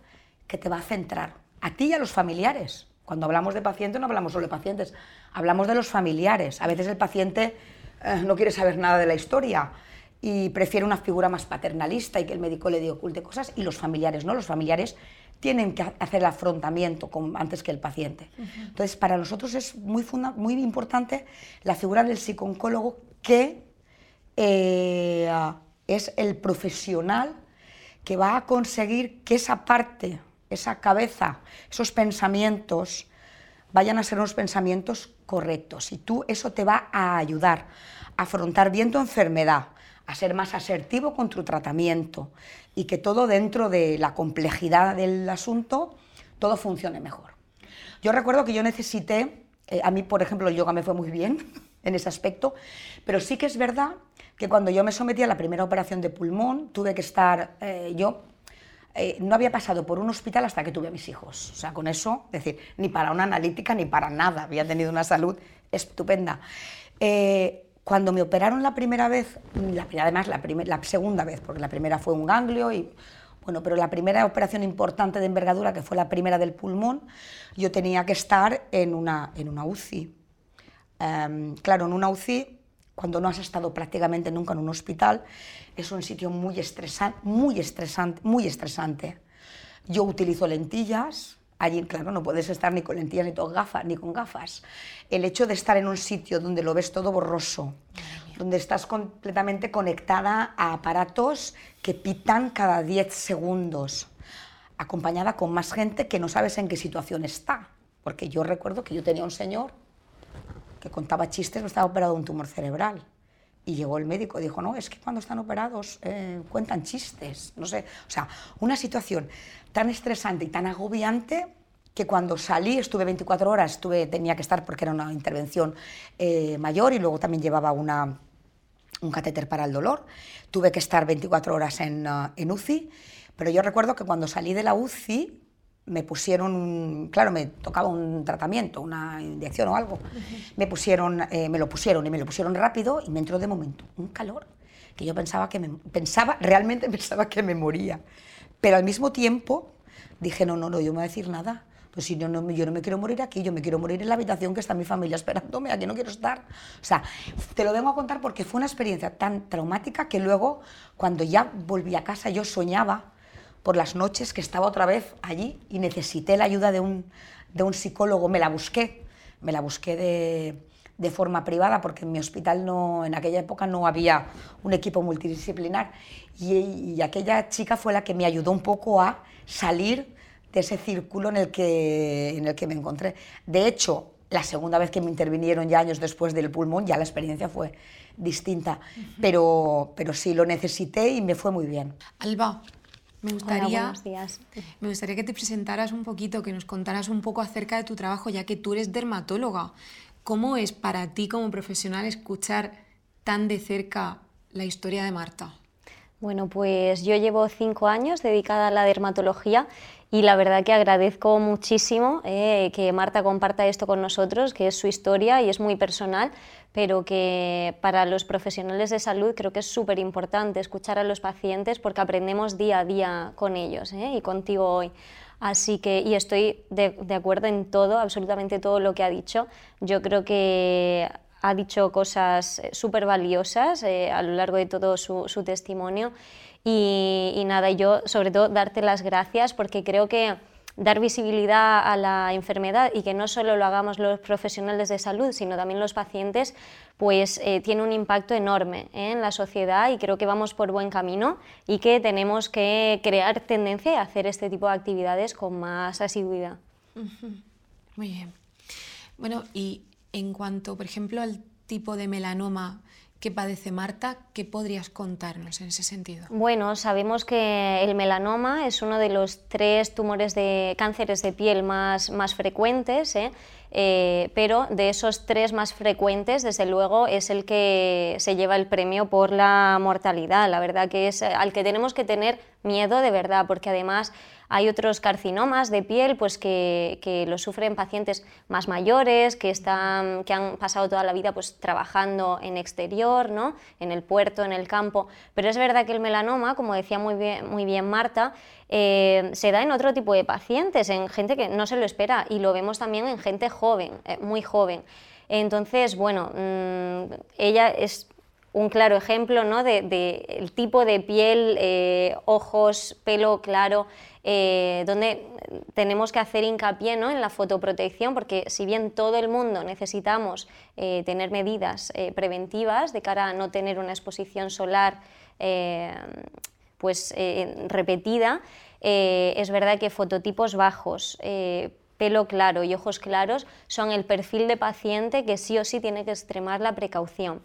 que te va a centrar, a ti y a los familiares. Cuando hablamos de pacientes no hablamos solo de pacientes, hablamos de los familiares. A veces el paciente eh, no quiere saber nada de la historia y prefiere una figura más paternalista y que el médico le oculte cosas, y los familiares no, los familiares tienen que hacer el afrontamiento antes que el paciente. Entonces, para nosotros es muy, muy importante la figura del psicooncólogo que eh, es el profesional que va a conseguir que esa parte, esa cabeza, esos pensamientos vayan a ser unos pensamientos correctos. Y tú eso te va a ayudar a afrontar bien tu enfermedad, a ser más asertivo con tu tratamiento y que todo dentro de la complejidad del asunto, todo funcione mejor. Yo recuerdo que yo necesité, eh, a mí por ejemplo el yoga me fue muy bien, en ese aspecto, pero sí que es verdad que cuando yo me sometí a la primera operación de pulmón, tuve que estar, eh, yo eh, no había pasado por un hospital hasta que tuve a mis hijos. O sea, con eso, es decir, ni para una analítica ni para nada, había tenido una salud estupenda. Eh, cuando me operaron la primera vez, la, además la, la segunda vez, porque la primera fue un ganglio y Bueno, pero la primera operación importante de envergadura, que fue la primera del pulmón, yo tenía que estar en una, en una UCI. Em, claro, en una UCI, cuando no has estado prácticamente nunca en un hospital, es un sitio muy estresante, muy estresante, muy estresante. Yo utilizo lentillas, allí, claro, no puedes estar ni con lentillas ni con gafas, ni con gafas. El hecho de estar en un sitio donde lo ves todo borroso, donde estás completamente conectada a aparatos que pitan cada 10 segundos, acompañada con más gente que no sabes en qué situación está. Porque yo recuerdo que yo tenía un señor que contaba chistes, estaba operado de un tumor cerebral. Y llegó el médico y dijo, no, es que cuando están operados eh, cuentan chistes. No sé, o sea, una situación tan estresante y tan agobiante que cuando salí, estuve 24 horas, estuve, tenía que estar porque era una intervención eh, mayor y luego también llevaba una, un catéter para el dolor. Tuve que estar 24 horas en, uh, en UCI, pero yo recuerdo que cuando salí de la UCI me pusieron, claro, me tocaba un tratamiento, una inyección o algo, me pusieron, eh, me lo pusieron y me lo pusieron rápido y me entró de momento un calor que yo pensaba que me, pensaba, realmente pensaba que me moría. Pero al mismo tiempo dije, no, no, no, yo no voy a decir nada. Pues si no, no, yo no me quiero morir aquí, yo me quiero morir en la habitación que está mi familia esperándome, aquí no quiero estar. O sea, te lo vengo a contar porque fue una experiencia tan traumática que luego, cuando ya volví a casa, yo soñaba por las noches que estaba otra vez allí y necesité la ayuda de un, de un psicólogo, me la busqué, me la busqué de, de forma privada, porque en mi hospital no, en aquella época no había un equipo multidisciplinar. Y, y, aquella chica fue la que me ayudó un poco a salir de ese círculo en el que, en el que me encontré. De hecho, la segunda vez que me intervinieron ya años después del pulmón, ya la experiencia fue distinta. pero, pero sí, lo necesité y me fue muy bien. Alba, me gustaría, Hola, me gustaría que te presentaras un poquito, que nos contaras un poco acerca de tu trabajo, ya que tú eres dermatóloga. ¿Cómo es para ti como profesional escuchar tan de cerca la historia de Marta? Bueno, pues yo llevo cinco años dedicada a la dermatología y la verdad que agradezco muchísimo eh, que Marta comparta esto con nosotros, que es su historia y es muy personal, pero que para los profesionales de salud creo que es súper importante escuchar a los pacientes porque aprendemos día a día con ellos eh, y contigo hoy. Así que, y estoy de, acuerdo en todo, absolutamente todo lo que ha dicho. Yo creo que ha dicho cosas súper valiosas eh, a lo largo de todo su, testimonio. Y, y, nada, yo sobre todo darte las gracias porque creo que dar visibilidad a la enfermedad y que no solo lo hagamos los profesionales de salud, sino también los pacientes, pues eh, tiene un impacto enorme ¿eh? en la sociedad y creo que vamos por buen camino y que tenemos que crear tendencia a hacer este tipo de actividades con más asiduidad. Muy bien. Bueno, y en cuanto, por ejemplo, al tipo de melanoma ¿Qué padece Marta? ¿Qué podrías contarnos en ese sentido? Bueno, sabemos que el melanoma es uno de los tres tumores de cánceres de piel más, más frecuentes, ¿eh? Eh, pero de esos tres más frecuentes, desde luego, es el que se lleva el premio por la mortalidad. La verdad que es al que tenemos que tener miedo de verdad, porque además hay otros carcinomas de piel pues, que, que lo sufren pacientes más mayores, que, están, que han pasado toda la vida pues, trabajando en exterior, ¿no? en el puerto, en el campo. Pero es verdad que el melanoma, como decía muy bien, muy bien Marta, eh, se da en otro tipo de pacientes, en gente que no se lo espera y lo vemos también en gente joven, eh, muy joven. Entonces, bueno, mm, ella es un claro ejemplo ¿no? del de, tipo de piel, eh, ojos, pelo claro, eh, donde tenemos que hacer hincapié ¿no? en la fotoprotección, porque si bien todo el mundo necesitamos eh, tener medidas preventivas de cara a no tener una exposición solar pues, repetida, es verdad que fototipos bajos, pelo claro y ojos claros son el perfil de paciente que sí o sí tiene que extremar la precaución.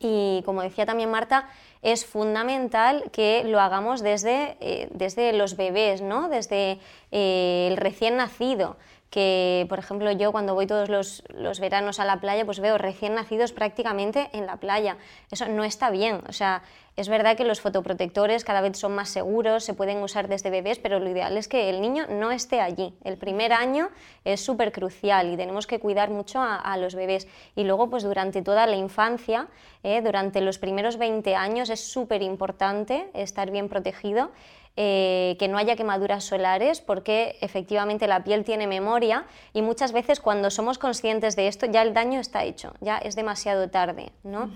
Y como decía también Marta, es fundamental que lo hagamos desde, eh, desde los bebés, ¿no? desde eh, el recién nacido que, por ejemplo, yo cuando voy todos los, los, veranos a la playa, pues veo recién nacidos prácticamente en la playa. Eso no está bien. O sea, es verdad que los fotoprotectores cada vez son más seguros, se pueden usar desde bebés, pero lo ideal es que el niño no esté allí. El primer año es súper crucial y tenemos que cuidar mucho a, los bebés. Y luego, pues durante toda la infancia, eh, durante los primeros 20 años, es súper importante estar bien protegido. eh, que no haya quemaduras solares, porque efectivamente la piel tiene memoria y muchas veces cuando somos conscientes de esto ya el daño está hecho, ya es demasiado tarde. ¿no?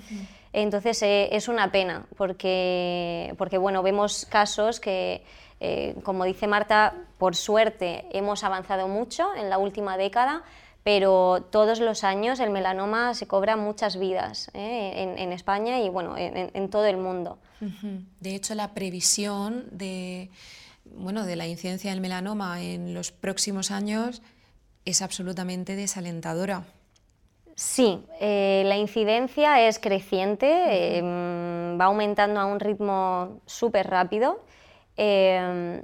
Entonces eh, es una pena, porque, porque bueno, vemos casos que, eh, como dice Marta, por suerte hemos avanzado mucho en la última década, pero todos los años el melanoma se cobra muchas vidas ¿eh? en, España y bueno, en, todo el mundo. De hecho, la previsión de, bueno, de la incidencia del melanoma en los próximos años es absolutamente desalentadora. Sí, eh, la incidencia es creciente, em, va aumentando a un ritmo súper rápido. Em,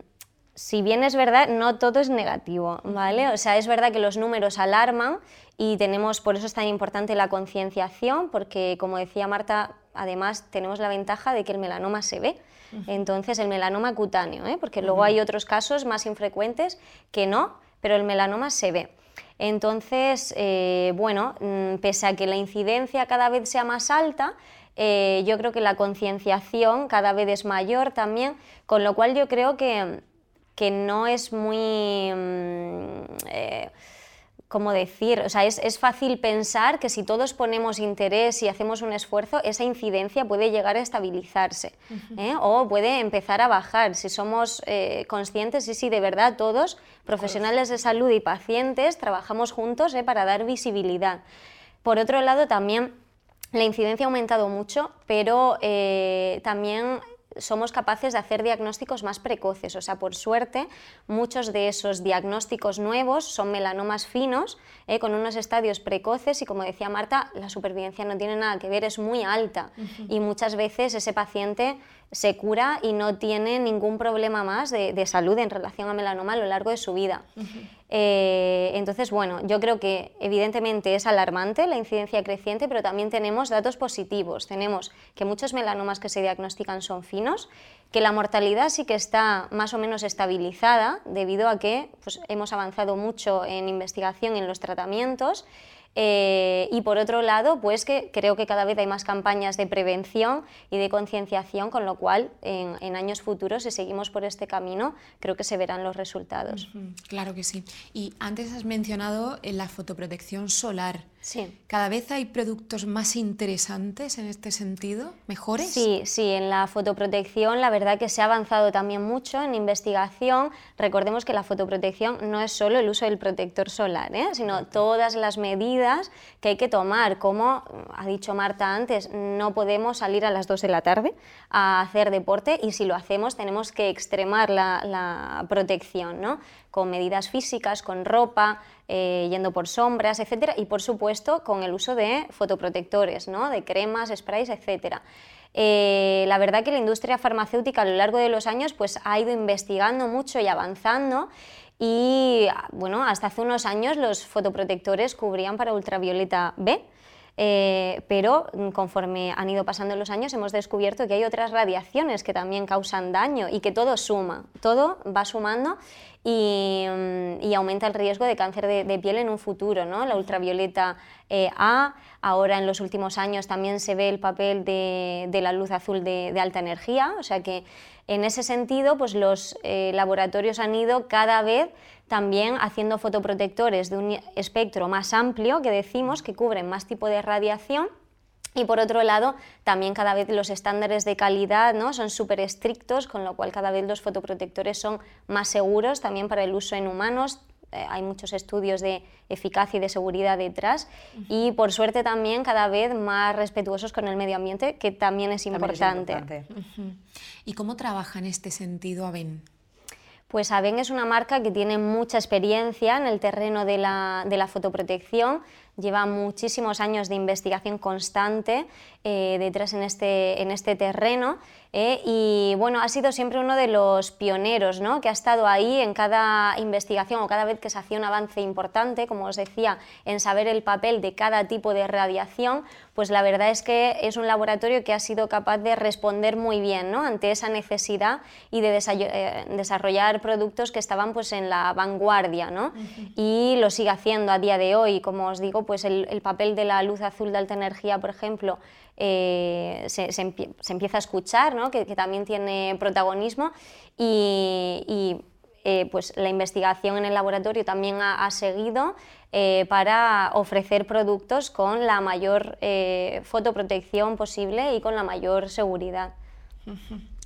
si bien es verdad, no todo es negativo, ¿vale? O sea, es verdad que los números alarman y tenemos, por eso es tan importante la concienciación, porque como decía Marta, además tenemos la ventaja de que el melanoma se ve. Entonces, el melanoma cutáneo, ¿eh? porque luego hay otros casos más infrecuentes que no, pero el melanoma se ve. Entonces, eh, bueno, mm, pese a que la incidencia cada vez sea más alta, eh, yo creo que la concienciación cada vez es mayor también, con lo cual yo creo que que no es muy... Mm, eh, ¿Cómo decir? O sea, es, fácil pensar que si todos ponemos interés y hacemos un esfuerzo, esa incidencia puede llegar a estabilizarse ¿eh? o puede empezar a bajar. Si somos eh, conscientes y si de verdad todos, profesionales de salud y pacientes, trabajamos juntos para dar visibilidad. Por otro lado, también la incidencia ha aumentado mucho, pero también somos capaces de hacer diagnósticos más precoces. O sea, por suerte, muchos de esos diagnósticos nuevos son melanomas finos, eh, con unos estadios precoces y, como decía Marta, la supervivencia no tiene nada que ver, es muy alta. Y muchas veces ese paciente se cura y no tiene ningún problema más de, salud en relación a melanoma a lo largo de su vida. Eh, entonces, bueno, yo creo que evidentemente es alarmante la incidencia creciente, pero también tenemos datos positivos. Tenemos que muchos melanomas que se diagnostican son finos, que la mortalidad sí que está más o menos estabilizada debido a que pues, hemos avanzado mucho en investigación en los tratamientos eh, y por otro lado, pues que creo que cada vez hay más campañas de prevención y de concienciación, con lo cual en, años futuros, si seguimos por este camino, creo que se verán los resultados. claro que sí. Y antes has mencionado eh, la fotoprotección solar. Sí. ¿Cada vez hay productos más interesantes en este sentido? ¿Mejores? Sí, sí, en la fotoprotección la verdad que se ha avanzado también mucho en investigación. Recordemos que la fotoprotección no es solo el uso del protector solar, ¿eh? sino todas las medidas que hay que tomar. Como ha dicho Marta antes, no podemos salir a las 2 de la tarde a hacer deporte y si lo hacemos tenemos que extremar la, la protección, ¿no? Con medidas físicas, con ropa, eh, yendo por sombras, etcétera, y por supuesto con el uso de fotoprotectores, ¿no? de cremas, sprays, etcétera. Eh, la verdad que la industria farmacéutica a lo largo de los años pues, ha ido investigando mucho y avanzando y bueno, hasta hace unos años los fotoprotectores cubrían para ultravioleta B, eh, pero conforme han ido pasando los años hemos descubierto que hay otras radiaciones que también causan daño y que todo suma, todo va sumando Mm, y, aumenta el riesgo de cáncer de, piel en un futuro. ¿no? La ultravioleta eh, A, ahora en los últimos años también se ve el papel de, la luz azul de, alta energía, o sea que en ese sentido pues los eh, laboratorios han ido cada vez también haciendo fotoprotectores de un espectro más amplio, que decimos, que cubren más tipo de radiación y por otro lado, también cada vez los estándares de calidad ¿no? son súper estrictos, con lo cual cada vez los fotoprotectores son más seguros también para el uso en humanos. Eh, hay muchos estudios de eficacia y de seguridad detrás. Y por suerte también cada vez más respetuosos con el medio ambiente, que también es importante. ¿Y cómo trabaja en este sentido Aven? Pues Aven es una marca que tiene mucha experiencia en el terreno de la, de la fotoprotección. Lleva muchísimos años de investigación constante eh, detrás en este, en este terreno eh, y bueno, ha sido siempre uno de los pioneros ¿no? que ha estado ahí en cada investigación o cada vez que se hacía un avance importante, como os decía, en saber el papel de cada tipo de radiación, pues la verdad es que es un laboratorio que ha sido capaz de responder muy bien ¿no? ante esa necesidad y de eh, desarrollar productos que estaban pues, en la vanguardia ¿no? y lo sigue haciendo a día de hoy, como os digo, pues el, papel de la luz azul de alta energía, por ejemplo, eh, se, empieza a escuchar, ¿no? que, también tiene protagonismo y, eh, pues la investigación en el laboratorio también ha, seguido eh, para ofrecer productos con la mayor fotoprotección posible y con la mayor seguridad.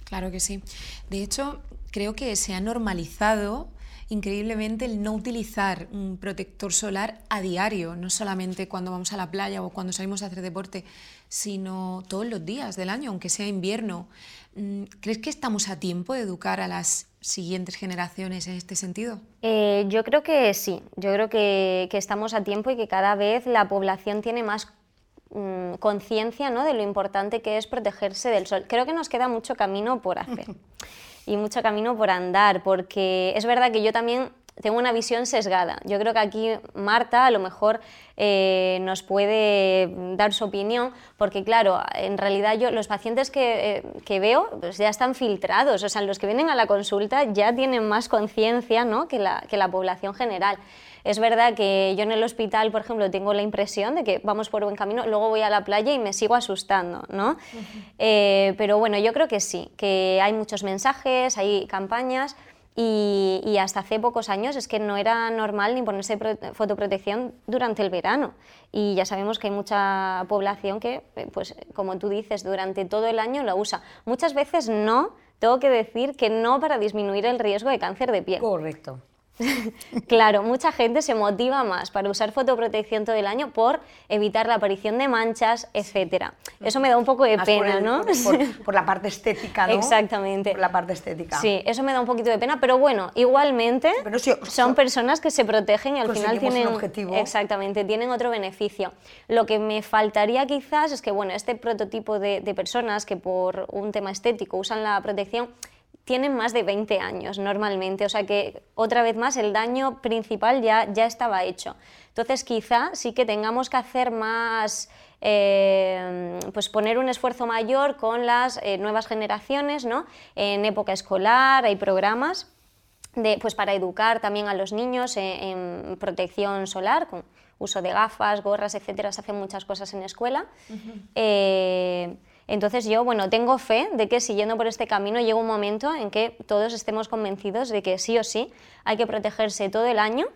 Claro que sí. De hecho, creo que se ha normalizado increíblemente el no utilizar un protector solar a diario, no solamente cuando vamos a la playa o cuando salimos a hacer deporte, sino todos los días del año, aunque sea invierno. Mm, ¿Crees que estamos a tiempo de educar a las siguientes generaciones en este sentido? Eh, yo creo que sí, yo creo que, estamos a tiempo y que cada vez la población tiene más mm, conciencia ¿no? de lo importante que es protegerse del sol. Creo que nos queda mucho camino por hacer. y mucho camino por andar, porque es verdad que yo también tengo una visión sesgada. Yo creo que aquí Marta a lo mejor eh, nos puede dar su opinión, porque claro, en realidad yo los pacientes que, eh, veo pues ya están filtrados, o sea, los que vienen a la consulta ya tienen más conciencia ¿no? que, la, que la población general. Es verdad que yo en el hospital, por ejemplo, tengo la impresión de que vamos por buen camino, luego voy a la playa y me sigo asustando, ¿no? Eh, pero bueno, yo creo que sí, que hay muchos mensajes, hay campañas. Y, hasta hace pocos años es que no era normal ni ponerse fotoprotección durante el verano. Y ya sabemos que hay mucha población que, pues como tú dices, durante todo el año la usa. Muchas veces no, tengo que decir que no para disminuir el riesgo de cáncer de piel. Correcto. claro, mucha gente se motiva más para usar fotoprotección todo el año por evitar la aparición de manchas, etcétera. Eso me da un poco de pena, ¿no? Por, la parte estética, ¿no? Exactamente. Por la parte estética. Sí, eso me da un poquito de pena, pero bueno, igualmente son personas que se protegen y al final tienen un objetivo. Exactamente, tienen otro beneficio. Lo que me faltaría quizás es que bueno, este prototipo de personas que por un tema estético usan la protección tienen más de 20 años normalmente, o sea que otra vez más el daño principal ya, ya estaba hecho. Entonces quizá sí que tengamos que hacer más, eh, pues poner un esfuerzo mayor con las eh, nuevas generaciones, ¿no? En época escolar hay programas de, pues para educar también a los niños en, protección solar, con uso de gafas, gorras, etcétera, se hacen muchas cosas en escuela. Entonces yo, bueno, tengo fe de que siguiendo por este camino llega un momento en que todos estemos convencidos de que sí o sí hay que protegerse todo el año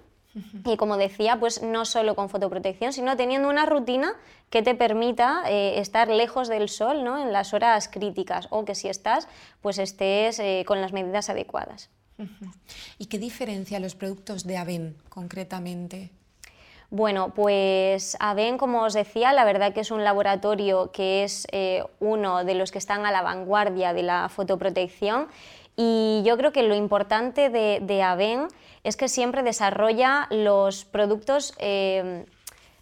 y como decía, pues no solo con fotoprotección, sino teniendo una rutina que te permita eh, estar lejos del sol ¿no? en las horas críticas o que si estás, pues estés eh, con las medidas adecuadas. ¿Y qué diferencia los productos de Aven concretamente? Bueno, pues AVEN, como os decía, la verdad que es un laboratorio que es eh, uno de los que están a la vanguardia de la fotoprotección y yo creo que lo importante de, de es que siempre desarrolla los productos eh,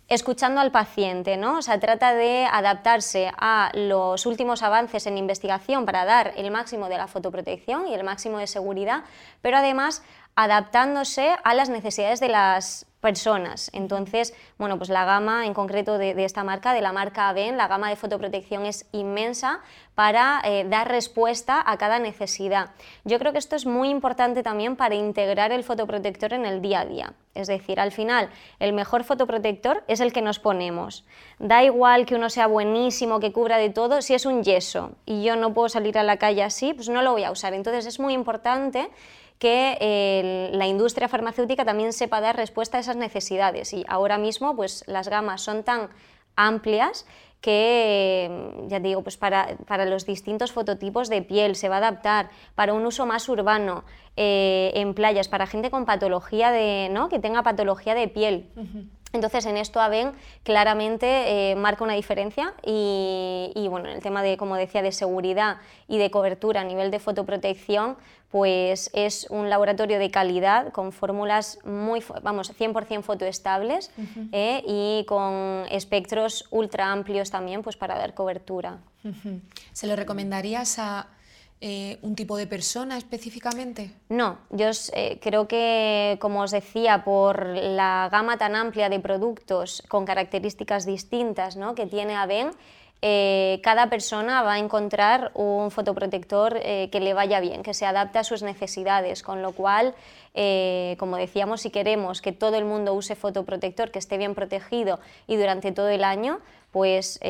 escuchando al paciente, ¿no? O sea, trata de adaptarse a los últimos avances en investigación para dar el máximo de la fotoprotección y el máximo de seguridad, pero además adaptándose a las necesidades de las personas. Entonces, bueno, pues la gama en concreto de, esta marca, de la marca AVEN, la gama de fotoprotección es inmensa para eh, dar respuesta a cada necesidad. Yo creo que esto es muy importante también para integrar el fotoprotector en el día a día. Es decir, al final, el mejor fotoprotector es el que nos ponemos. Da igual que uno sea buenísimo, que cubra de todo, si es un yeso y yo no puedo salir a la calle así, pues no lo voy a usar. Entonces es muy importante que la industria farmacéutica también sepa dar respuesta a esas necesidades y ahora mismo pues las gamas son tan amplias que, ya digo, pues para, los distintos fototipos de piel se va a adaptar, para un uso más urbano eh, en playas, para gente con patología de, ¿no? que tenga patología de piel. Entonces en esto AVEN claramente eh, marca una diferencia y, bueno, en el tema de, como decía, de seguridad y de cobertura a nivel de fotoprotección, pues es un laboratorio de calidad con fórmulas muy, vamos, 100% fotoestables eh, y con espectros ultra amplios también pues para dar cobertura. ¿Se lo recomendarías a eh, un tipo de persona específicamente? No, yo eh, creo que, como os decía, por la gama tan amplia de productos con características distintas ¿no? que tiene AVEN, eh, cada persona va a encontrar un fotoprotector que le vaya bien, que se adapte a sus necesidades, con lo cual, como decíamos, si queremos que todo el mundo use fotoprotector, que esté bien protegido y durante todo el año, pues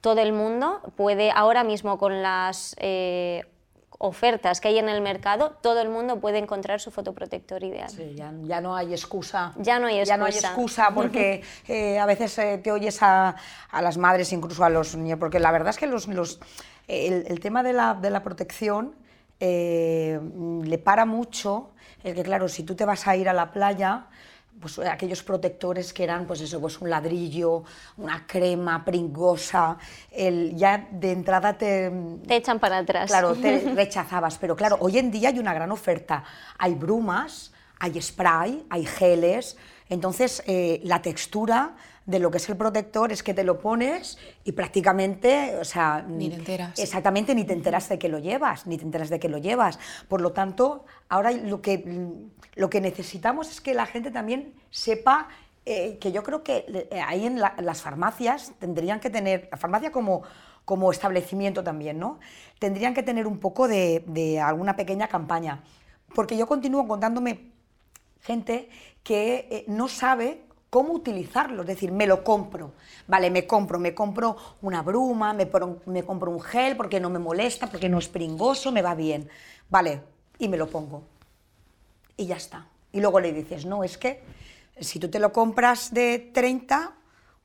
todo el mundo puede ahora mismo con las ofertas que hay en el mercado, todo el mundo puede encontrar su fotoprotector ideal. Sí, ya, no hay excusa. Ya no hay excusa. Ya no hay excusa porque eh, a veces eh, te oyes a, las madres, incluso a los niños, porque la verdad es que los, el, tema de la, de la protección eh, le para mucho el que, claro, si tú te vas a ir a la playa, pues, aquellos protectores que eran pues eso, pues un ladrillo, una crema pringosa, el, ya de entrada te... Te echan para atrás. Claro, te rechazabas, pero claro, hoy en día hay una gran oferta. Hay brumas, hay spray, hay geles, entonces eh, la textura de lo que es el protector es que te lo pones y prácticamente, o sea, ni te enteras. Exactamente, ni te enteras de que lo llevas, ni te enteras de que lo llevas. Por lo tanto, ahora lo que, lo que necesitamos es que la gente también sepa eh, que yo creo que eh, ahí en las farmacias tendrían que tener, la farmacia como, como establecimiento también, ¿no? Tendrían que tener un poco de, de alguna pequeña campaña. Porque yo continúo contándome gente que eh, no sabe cómo utilizarlo, es decir, me lo compro, vale, me compro, me compro una bruma, me, compro un gel porque no me molesta, porque no es pringoso, me va bien, vale, y me lo pongo. Y ya está. Y luego le dices, no, es que si tú te lo compras de 30,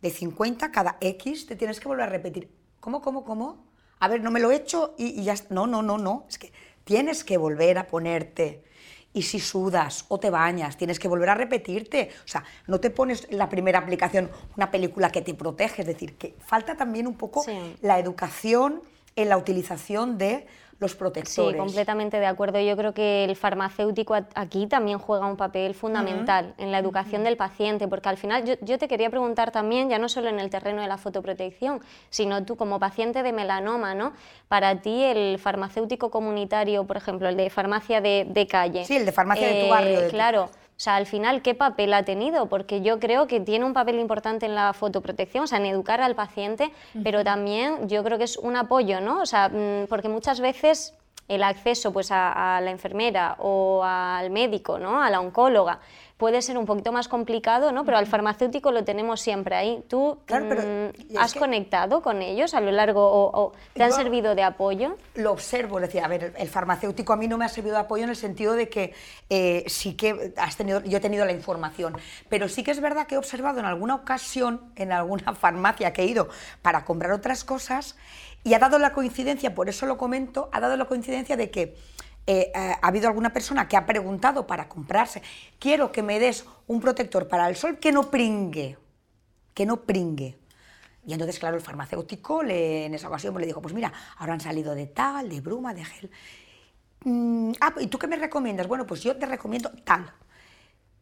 de 50, cada X, te tienes que volver a repetir. ¿Cómo, cómo, cómo? A ver, no me lo he hecho y, y ya está. No, no, no, no. Es que tienes que volver a ponerte y si sudas o te bañas, tienes que volver a repetirte. O sea, no te pones la primera aplicación una película que te protege. Es decir, que falta también un poco la educación en la utilización de los protectores. Sí, completamente de acuerdo. Yo creo que el farmacéutico aquí también juega un papel fundamental en la educación del paciente, porque al final yo, te quería preguntar también, ya no solo en el terreno de la fotoprotección, sino tú como paciente de melanoma, ¿no? Para ti el farmacéutico comunitario, por ejemplo, el de farmacia de, calle. Sí, el de farmacia de tu barrio. Eh, claro. O sea, al final, ¿qué papel ha tenido? Porque yo creo que tiene un papel importante en la fotoprotección, o sea, en educar al paciente, pero también yo creo que es un apoyo, ¿no? O sea, mm, porque muchas veces el acceso pues, a, a la enfermera o al médico, ¿no? A la oncóloga, puede ser un poquito más complicado, ¿no? Pero al farmacéutico lo tenemos siempre ahí. ¿Tú mm, has conectado con ellos a lo largo o, te han servido de apoyo? Lo observo, decir, a ver, el farmacéutico a mí no me ha servido de apoyo en el sentido de que eh, sí que has tenido, yo he tenido la información, pero sí que es verdad que he observado en alguna ocasión, en alguna farmacia que he ido para comprar otras cosas, y ha dado la coincidencia, por eso lo comento, ha dado la coincidencia de que eh, ha habido alguna persona que ha preguntado para comprarse, quiero que me des un protector para el sol que no pringue, que no pringue. Y entonces, claro, el farmacéutico en esa ocasión le dijo, pues mira, ahora han salido de tal, de bruma, de gel. Mm, ah, ¿y tú qué me recomiendas? Bueno, pues yo te recomiendo tal.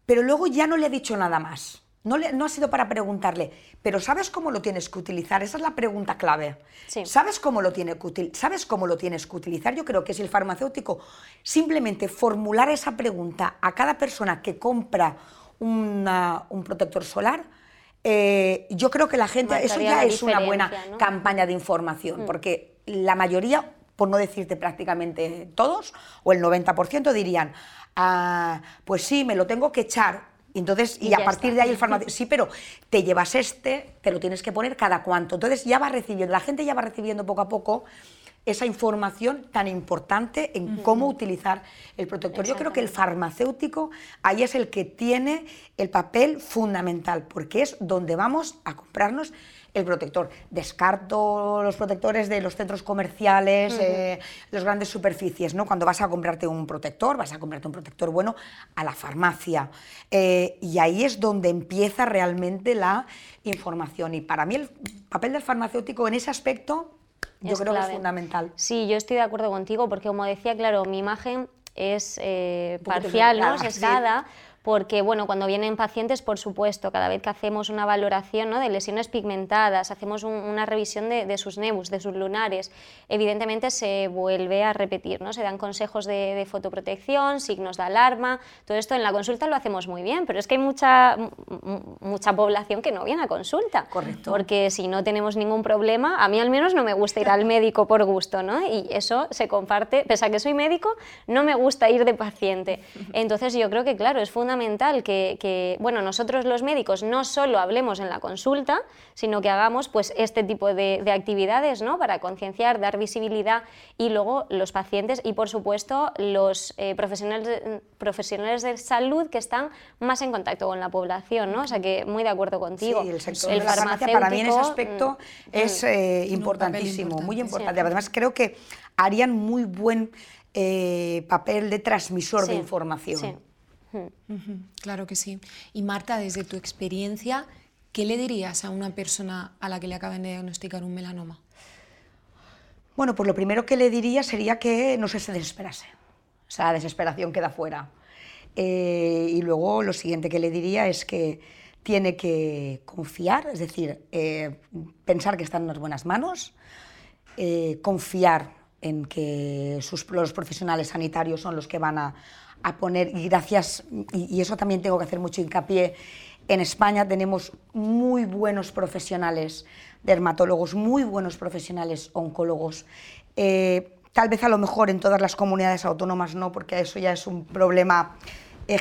Pero luego ya no le he dicho nada más. No, no, ha sido para preguntarle, pero ¿sabes cómo lo tienes que utilizar? Esa es la pregunta clave. ¿Sabes, cómo lo tiene que ¿Sabes cómo lo tienes que utilizar? Yo creo que si el farmacéutico simplemente formular esa pregunta a cada persona que compra un protector solar, eh, yo creo que la gente, eso ya es una buena campaña de información, mm. porque la mayoría, por no decirte prácticamente todos, o el 90% dirían, ah, pues sí, me lo tengo que echar entonces, y, a partir de ahí el farmacéutico, sí, pero te llevas este, te lo tienes que poner cada cuánto. Entonces ya va recibiendo, la gente ya va recibiendo poco a poco esa información tan importante en cómo utilizar el protector. Yo creo que el farmacéutico ahí es el que tiene el papel fundamental, porque es donde vamos a comprarnos el protector. Descarto los protectores de los centros comerciales, eh, las grandes superficies, ¿no? Cuando vas a comprarte un protector, vas a comprarte un protector bueno a la farmacia. Eh, y ahí es donde empieza realmente la información. Y para mí el papel del farmacéutico en ese aspecto yo creo que es fundamental. Sí, yo estoy de acuerdo contigo porque como decía, claro, mi imagen es eh, parcial, ¿no? sesgada, porque bueno, cuando vienen pacientes, por supuesto, cada vez que hacemos una valoración ¿no? de lesiones pigmentadas, hacemos una revisión de, sus nebus, de sus lunares, evidentemente se vuelve a repetir, ¿no? se dan consejos de, fotoprotección, signos de alarma, todo esto en la consulta lo hacemos muy bien, pero es que hay mucha, mucha población que no viene a consulta. Correcto. Porque si no tenemos ningún problema, a mí al menos no me gusta ir al médico por gusto, ¿no? Y eso se comparte, pese a que soy médico, no me gusta ir de paciente. Entonces yo creo que, claro, es fundamental que, bueno, nosotros los médicos no solo hablemos en la consulta, sino que hagamos pues este tipo de, actividades, ¿no? Para concienciar, dar visibilidad y luego los pacientes y, por supuesto, los eh, profesionales, profesionales de salud que están más en contacto con la población, ¿no? O sea que muy de acuerdo contigo. Sí, el sector de la farmacia para mí en ese aspecto mm, es mm. Eh, importantísimo, muy importante. Además creo que harían muy buen eh, papel de transmisor de información. Claro que sí. Y Marta, desde tu experiencia, ¿qué le dirías a una persona a la que le acaban de diagnosticar un melanoma? Bueno, pues lo primero que le diría sería que no se desesperase. O sea, la desesperación queda fuera. Eh, y luego lo siguiente que le diría es que tiene que confiar, es decir, eh, pensar que está en unas buenas manos, eh, confiar en que sus, los profesionales sanitarios son los que van a, a poner, y gracias, y, eso también tengo que hacer mucho hincapié, en España tenemos muy buenos profesionales dermatólogos, muy buenos profesionales oncólogos. Eh, tal vez a lo mejor en todas las comunidades autónomas no, porque eso ya es un problema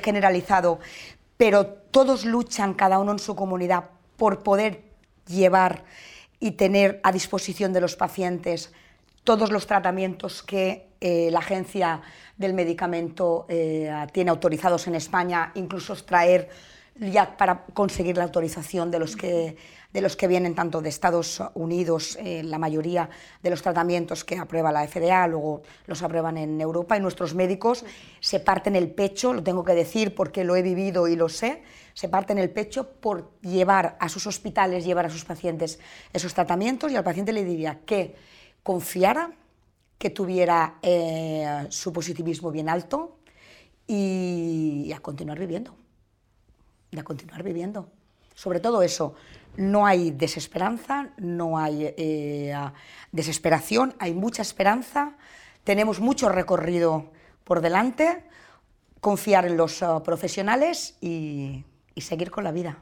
generalizado, pero todos luchan, cada uno en su comunidad, por poder llevar y tener a disposición de los pacientes todos los tratamientos que eh, la agencia del medicamento eh, tiene autorizados en España, incluso extraer ya para conseguir la autorización de los que, de los que vienen tanto de Estados Unidos, eh, la mayoría de los tratamientos que aprueba la FDA, luego los aprueban en Europa y nuestros médicos se parten el pecho, lo tengo que decir porque lo he vivido y lo sé, se parten el pecho por llevar a sus hospitales, llevar a sus pacientes esos tratamientos y al paciente le diría que confiara, que tuviera eh, su positivismo bien alto y a continuar viviendo de continuar viviendo. Sobre todo eso, no hay desesperanza, no hay eh, desesperación, hay mucha esperanza, tenemos mucho recorrido por delante, confiar en los uh, profesionales y, seguir con la vida.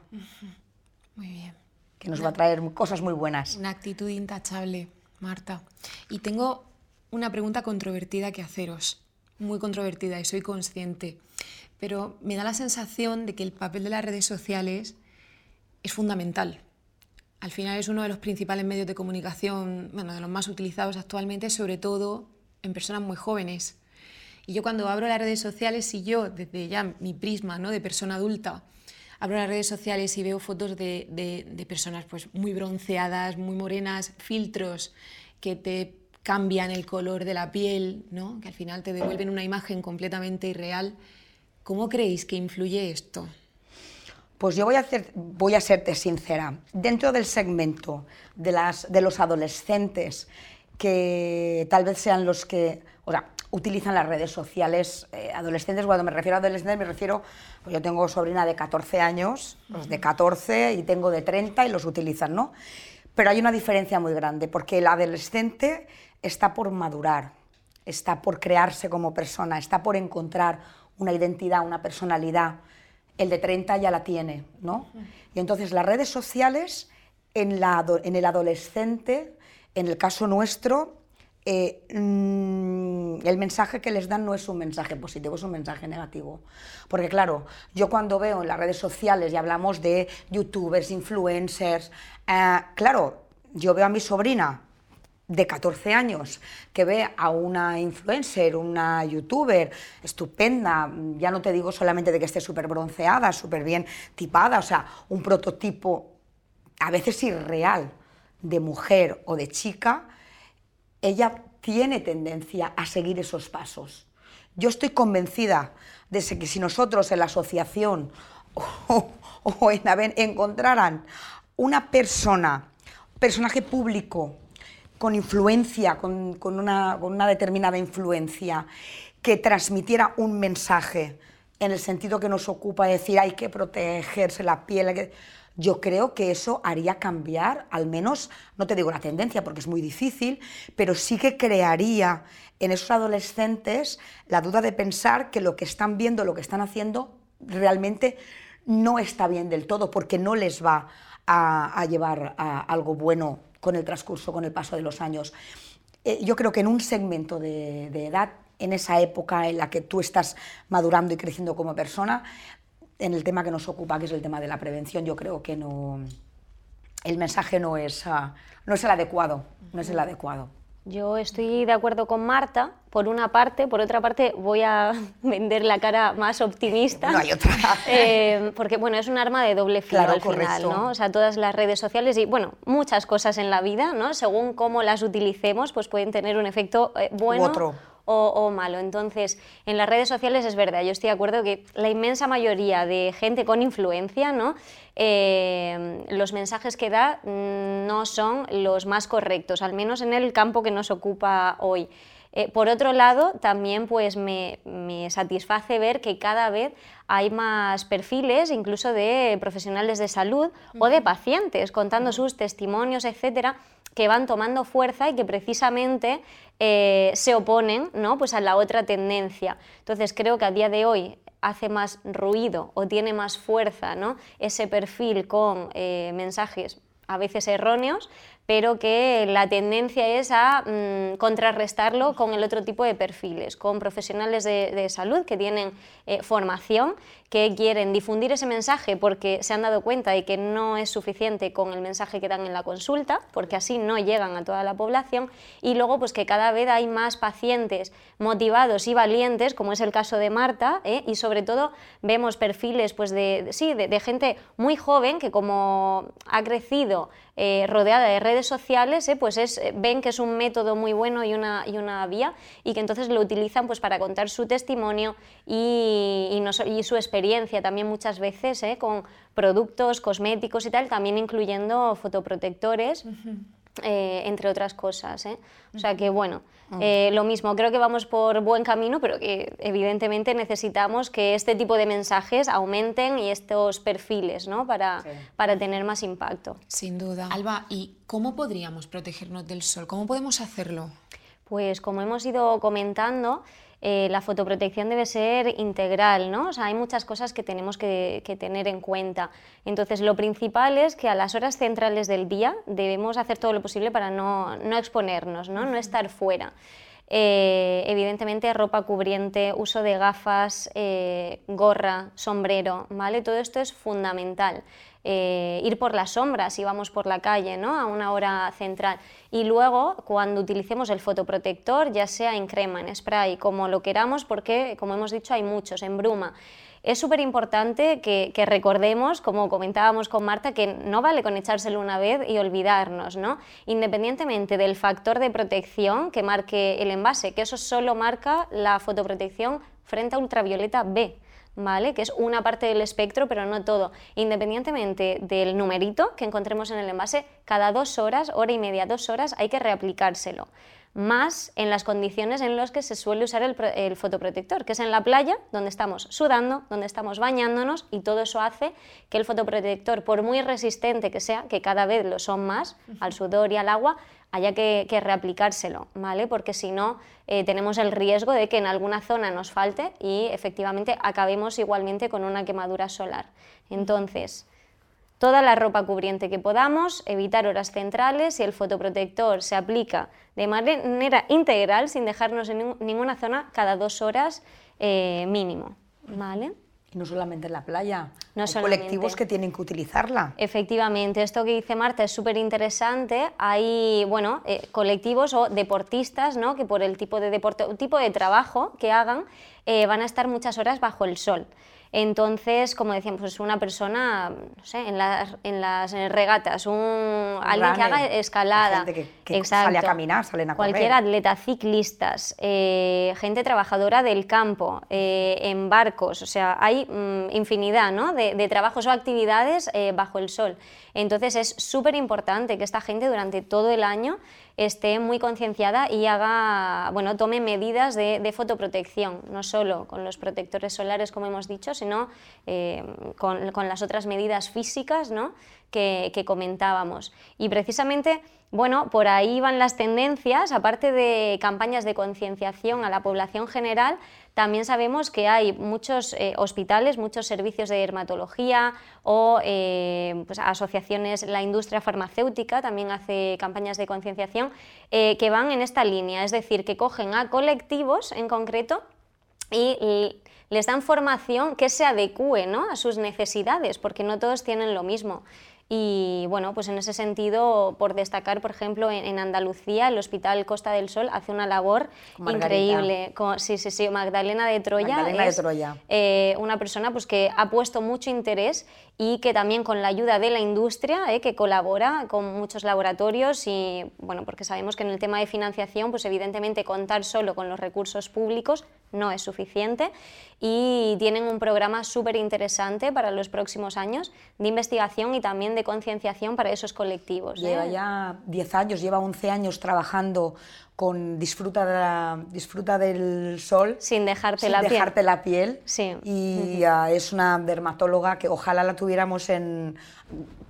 Muy bien. Que nos va a traer cosas muy buenas. Una actitud intachable, Marta. Y tengo una pregunta controvertida que haceros, muy controvertida y soy consciente pero me da la sensación de que el papel de las redes sociales es fundamental. Al final es uno de los principales medios de comunicación, bueno, de los más utilizados actualmente, sobre todo en personas muy jóvenes. Y yo cuando abro las redes sociales, si yo, desde ya mi prisma ¿no? de persona adulta, abro las redes sociales y veo fotos de, de, personas pues, muy bronceadas, muy morenas, filtros que te cambian el color de la piel, ¿no? que al final te devuelven una imagen completamente irreal, ¿Cómo creéis que influye esto? Pues yo voy a, hacer, voy a serte sincera. Dentro del segmento de, las, de los adolescentes que tal vez sean los que o sea, utilizan las redes sociales, eh, adolescentes, cuando me refiero a adolescentes me refiero, pues yo tengo sobrina de 14 años, los de 14 y tengo de 30 y los utilizan, ¿no? Pero hay una diferencia muy grande, porque el adolescente está por madurar, está por crearse como persona, está por encontrar una identidad, una personalidad. El de 30 ya la tiene, ¿no? Y entonces las redes sociales en, la, en el adolescente, en el caso nuestro, eh, mm, el mensaje que les dan no es un mensaje positivo, es un mensaje negativo. Porque claro, yo cuando veo en las redes sociales y hablamos de youtubers, influencers, eh, claro, yo veo a mi sobrina de 14 años que ve a una influencer, una youtuber estupenda, ya no te digo solamente de que esté súper bronceada, súper bien tipada, o sea, un prototipo a veces irreal de mujer o de chica, ella tiene tendencia a seguir esos pasos. Yo estoy convencida de que si nosotros en la asociación o, en AVEN encontraran una persona, personaje público, con influencia, con, una, determinada influencia, que transmitiera un mensaje en el sentido que nos ocupa decir hay que protegerse la piel. Yo creo que eso haría cambiar, al menos, no te digo la tendencia porque es muy difícil, pero sí que crearía en esos adolescentes la duda de pensar que lo que están viendo, lo que están haciendo, realmente no está bien del todo, porque no les va a, llevar a algo bueno con el transcurso, con el paso de los años. Eh, yo creo que en un segmento de, edad, en esa época en la que tú estás madurando y creciendo como persona, en el tema que nos ocupa, que es el tema de la prevención, yo creo que no, el mensaje no es, ah, no es el adecuado, no es el adecuado. Yo estoy de acuerdo con Marta, por una parte, por otra parte voy a vender la cara más optimista. No hay otra. Eh, porque bueno, es un arma de doble filo al final, ¿no? O sea, todas las redes sociales y bueno, muchas cosas en la vida, ¿no? Según cómo las utilicemos, pues pueden tener un efecto eh, bueno. otro o, malo. Entonces, en las redes sociales es verdad, yo estoy de acuerdo que la inmensa mayoría de gente con influencia, ¿no? Eh, los mensajes que da mm, no son los más correctos, al menos en el campo que nos ocupa hoy. Eh, por otro lado, también pues me, satisface ver que cada vez hay más perfiles, incluso de profesionales de salud o de pacientes, contando sus testimonios, etcétera, que van tomando fuerza y que precisamente eh, se oponen ¿no? pues a la otra tendencia. Entonces creo que a día de hoy hace más ruido o tiene más fuerza ¿no? ese perfil con eh, mensajes a veces erróneos, pero que la tendencia es a mm, contrarrestarlo con el otro tipo de perfiles, con profesionales de, salud que tienen eh, formación, que quieren difundir ese mensaje porque se han dado cuenta de que no es suficiente con el mensaje que dan en la consulta, porque así no llegan a toda la población, y luego pues que cada vez hay más pacientes motivados y valientes, como es el caso de Marta, ¿eh? y sobre todo vemos perfiles pues de, sí, de gente muy joven que como ha crecido eh, rodeada de redes sociales, eh, pues es, eh, ven que es un método muy bueno y una, y una vía y que entonces lo utilizan pues, para contar su testimonio y, y, su experiencia también muchas veces con productos cosméticos y tal, también incluyendo fotoprotectores. Eh, entre otras cosas. ¿eh? O sea que bueno, ah. eh, lo mismo, creo que vamos por buen camino, pero que evidentemente necesitamos que este tipo de mensajes aumenten y estos perfiles ¿no? para, para tener más impacto. Sin duda. Alba, ¿y cómo podríamos protegernos del sol? ¿Cómo podemos hacerlo? Pues como hemos ido comentando, eh, la fotoprotección debe ser integral, ¿no? O sea, hay muchas cosas que tenemos que, tener en cuenta. Entonces, lo principal es que a las horas centrales del día debemos hacer todo lo posible para no, exponernos, ¿no? no estar fuera. Eh, evidentemente ropa cubriente, uso de gafas, eh, gorra, sombrero, ¿vale? Todo esto es fundamental. Eh, ir por las sombras si vamos por la calle ¿no? a una hora central. Y luego, cuando utilicemos el fotoprotector, ya sea en crema, en spray, como lo queramos, porque, como hemos dicho, hay muchos, en bruma. Es súper importante que, recordemos, como comentábamos con Marta, que no vale con echárselo una vez y olvidarnos, ¿no? Independientemente del factor de protección que marque el envase, que eso solo marca la fotoprotección frente a ultravioleta B. ¿vale? que es una parte del espectro, pero no todo. Independientemente del numerito que encontremos en el envase, cada dos horas, hora y media, dos horas, hay que reaplicárselo. Más en las condiciones en las que se suele usar el, fotoprotector, que es en la playa, donde estamos sudando, donde estamos bañándonos, y todo eso hace que el fotoprotector, por muy resistente que sea, que cada vez lo son más al sudor y al agua, haya que, reaplicárselo, ¿vale? Porque si no, eh, tenemos el riesgo de que en alguna zona nos falte y efectivamente acabemos igualmente con una quemadura solar. Entonces, toda la ropa cubriente que podamos, evitar horas centrales y el fotoprotector se aplica de manera integral sin dejarnos en ninguna zona cada dos horas eh, mínimo, ¿vale? No solamente en la playa, no hay colectivos que tienen que utilizarla. Efectivamente, esto que dice Marta es súper interesante. Hay bueno, eh, colectivos o deportistas ¿no? que por el tipo de, deporte, tipo de trabajo que hagan eh, van a estar muchas horas bajo el sol. Entonces, como decíamos, pues una persona, no sé, en las, en las regatas, un, alguien que haga escalada. Que, sale a caminar, salen a Cualquier atleta, ciclistas, eh, gente trabajadora del campo, eh, en barcos, o sea, hay mm, infinidad ¿no? de, trabajos o actividades eh, bajo el sol. Entonces, es súper importante que esta gente durante todo el año esté muy concienciada y haga, bueno, tome medidas de, fotoprotección, no solo con los protectores solares, como hemos dicho, sino eh, con, las otras medidas físicas ¿no? que, que comentábamos. Y precisamente bueno, por ahí van las tendencias, aparte de campañas de concienciación a la población general, también sabemos que hay muchos eh, hospitales, muchos servicios de dermatología o eh, pues, asociaciones, la industria farmacéutica también hace campañas de concienciación eh, que van en esta línea, es decir, que cogen a colectivos en concreto y les dan formación que se adecue ¿no? a sus necesidades, porque no todos tienen lo mismo. Y bueno, pues en ese sentido, por destacar, por ejemplo, en, Andalucía, el Hospital Costa del Sol hace una labor increíble. sí, sí, sí, Magdalena de Troya Magdalena es de Troya. Eh, una persona pues, que ha puesto mucho interés y que también con la ayuda de la industria, eh, que colabora con muchos laboratorios y, bueno, porque sabemos que en el tema de financiación, pues evidentemente contar solo con los recursos públicos no es suficiente y tienen un programa súper interesante para los próximos años de investigación y también de concienciación para esos colectivos. Lleva ¿eh? ya 10 años, lleva 11 años trabajando con disfruta, disfruta del sol. Sin dejarte sin la dejarte piel. la piel. Sí. Y es una dermatóloga que ojalá la tuviéramos en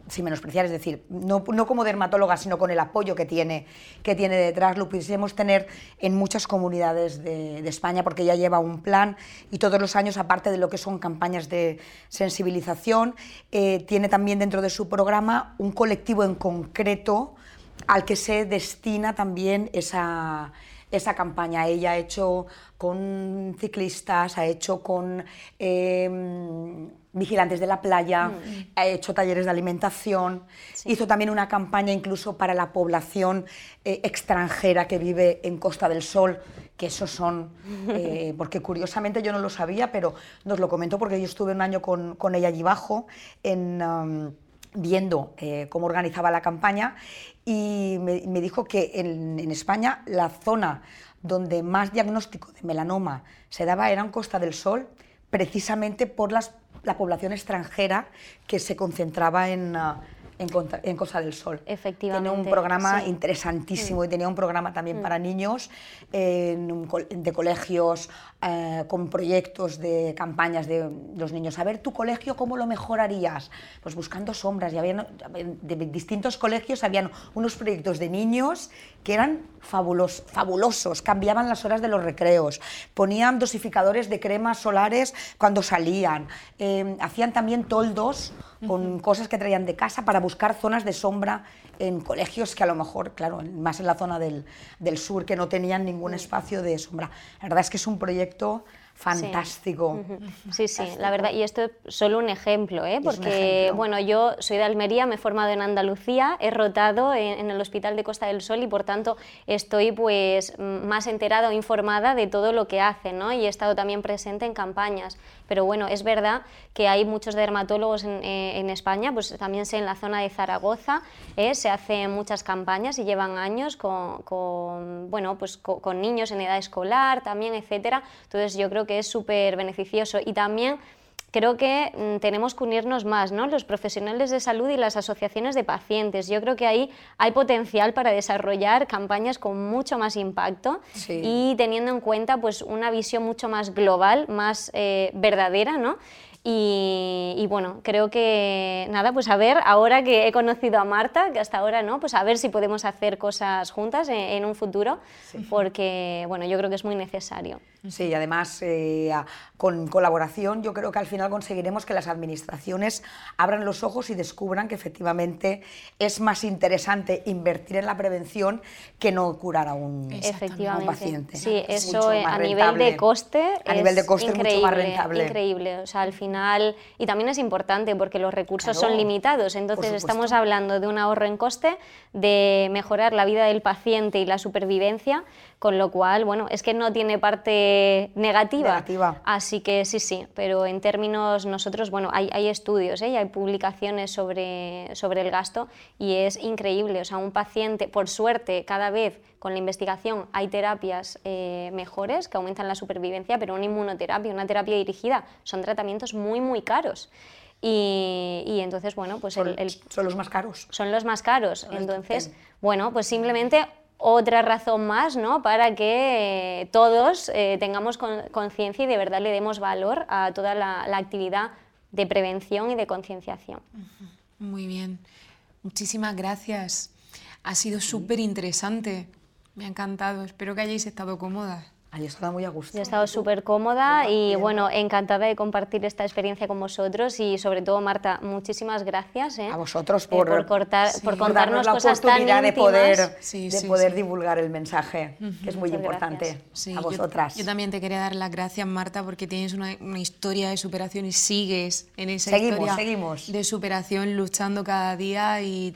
sin menospreciar, es decir, no, no, como dermatóloga, sino con el apoyo que tiene, que tiene detrás, lo pudiésemos tener en muchas comunidades de, de, España, porque ella lleva un plan y todos los años, aparte de lo que son campañas de sensibilización, eh, tiene también dentro de su programa un colectivo en concreto al que se destina también esa, esa campaña. Ella ha hecho con ciclistas, ha hecho con em, vigilantes de la playa, mm. ha hecho talleres de alimentación, hizo también una campaña incluso para la población eh, extranjera que vive en Costa del Sol, que esos son, eh, porque curiosamente yo no lo sabía, pero nos lo comentó porque yo estuve un año con, con ella allí abajo en viendo eh, cómo organizaba la campaña y me, dijo que en, España la zona donde más diagnóstico de melanoma se daba era en Costa del Sol, precisamente por las, la población extranjera que se concentraba en, en, Cosa del Sol. Efectivamente. Tiene un programa interesantísimo y mm. tenía un programa también mm. para niños de colegios eh, con proyectos de campañas de los niños. A ver, tu colegio, ¿cómo lo mejorarías? Pues buscando sombras. Y había, de distintos colegios habían unos proyectos de niños que eran fabulos, fabulosos, cambiaban las horas de los recreos, ponían dosificadores de cremas solares cuando salían, eh, hacían también toldos con cosas que traían de casa para buscar zonas de sombra en colegios que a lo mejor, claro, más en la zona del, del sur, que no tenían ningún espacio de sombra. La verdad es que es un proyecto fantástico. Sí, sí, la verdad, y esto es solo un ejemplo, ¿eh? porque bueno, yo soy de Almería, me he formado en Andalucía, he rotado en, el Hospital de Costa del Sol y por tanto estoy pues más enterada o informada de todo lo que hacen, ¿no? y he estado también presente en campañas. Pero bueno, es verdad que hay muchos dermatólogos en, eh, España, pues también sé en la zona de Zaragoza, ¿eh? se hacen muchas campañas y llevan años con, bueno, pues con, niños en edad escolar también, etcétera. Entonces yo creo que es súper beneficioso y también creo que mm, tenemos que unirnos más, ¿no? Los profesionales de salud y las asociaciones de pacientes. Yo creo que ahí hay potencial para desarrollar campañas con mucho más impacto y teniendo en cuenta pues, una visión mucho más global, más eh, verdadera, ¿no? Y, bueno, creo que nada, pues a ver, ahora que he conocido a Marta, que hasta ahora no, pues a ver si podemos hacer cosas juntas en, un futuro, porque bueno, yo creo que es muy necesario. Sí, y además eh, con colaboración yo creo que al final conseguiremos que las administraciones abran los ojos y descubran que efectivamente es más interesante invertir en la prevención que no curar a un, paciente. Sí, eso a nivel de coste a nivel de coste increíble, mucho más rentable. Increíble, o sea, al final y también es importante porque los recursos son limitados, entonces estamos hablando de un ahorro en coste, de mejorar la vida del paciente y la supervivencia con lo cual, bueno, es que no tiene parte negativa. negativa. Así que sí, sí, pero en términos nosotros, bueno, hay, hay estudios ¿eh? y hay publicaciones sobre, sobre el gasto y es increíble, o sea, un paciente, por suerte, cada vez con la investigación hay terapias eh, mejores que aumentan la supervivencia, pero una inmunoterapia, una terapia dirigida, son tratamientos muy, muy caros. Y, y, entonces, bueno, pues son, son los más caros. Son los más caros. entonces, bueno, pues simplemente otra razón más ¿no? para que eh, todos eh, tengamos conciencia y de verdad le demos valor a toda la, actividad de prevención y de concienciación. Muy bien, muchísimas gracias. Ha sido súper interesante, me ha encantado, espero que hayáis estado cómodas. Yo he estado muy a gusto. he estado súper cómoda y bueno, encantada de compartir esta experiencia con vosotros y sobre todo Marta, muchísimas gracias. ¿eh? A vosotros eh, por, por, cortar, por contarnos la cosas oportunidad tan de poder, de poder divulgar el mensaje, que es muy importante. A vosotras. Yo, también te quería dar las gracias, Marta, porque tienes una, una historia de superación y sigues en esa seguimos, historia seguimos. de superación, luchando cada día y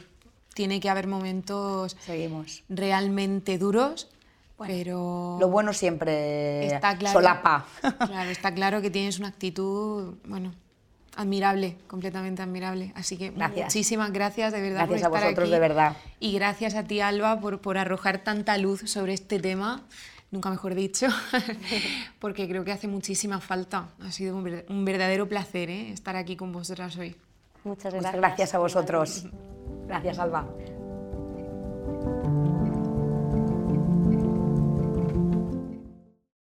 tiene que haber momentos seguimos. realmente duros pero lo bueno siempre está claro, solapa. Claro, está claro que tienes una actitud, bueno, admirable, completamente admirable. Así que muchísimas gracias de verdad gracias por estar a vosotros de verdad. Y gracias a ti Alba por, por arrojar tanta luz sobre este tema. Nunca mejor dicho, porque creo que hace muchísima falta. Ha sido un verdadero placer ¿eh? estar aquí con vosotras hoy. Muchas gracias. Muchas gracias a vosotros. Gracias, Alba.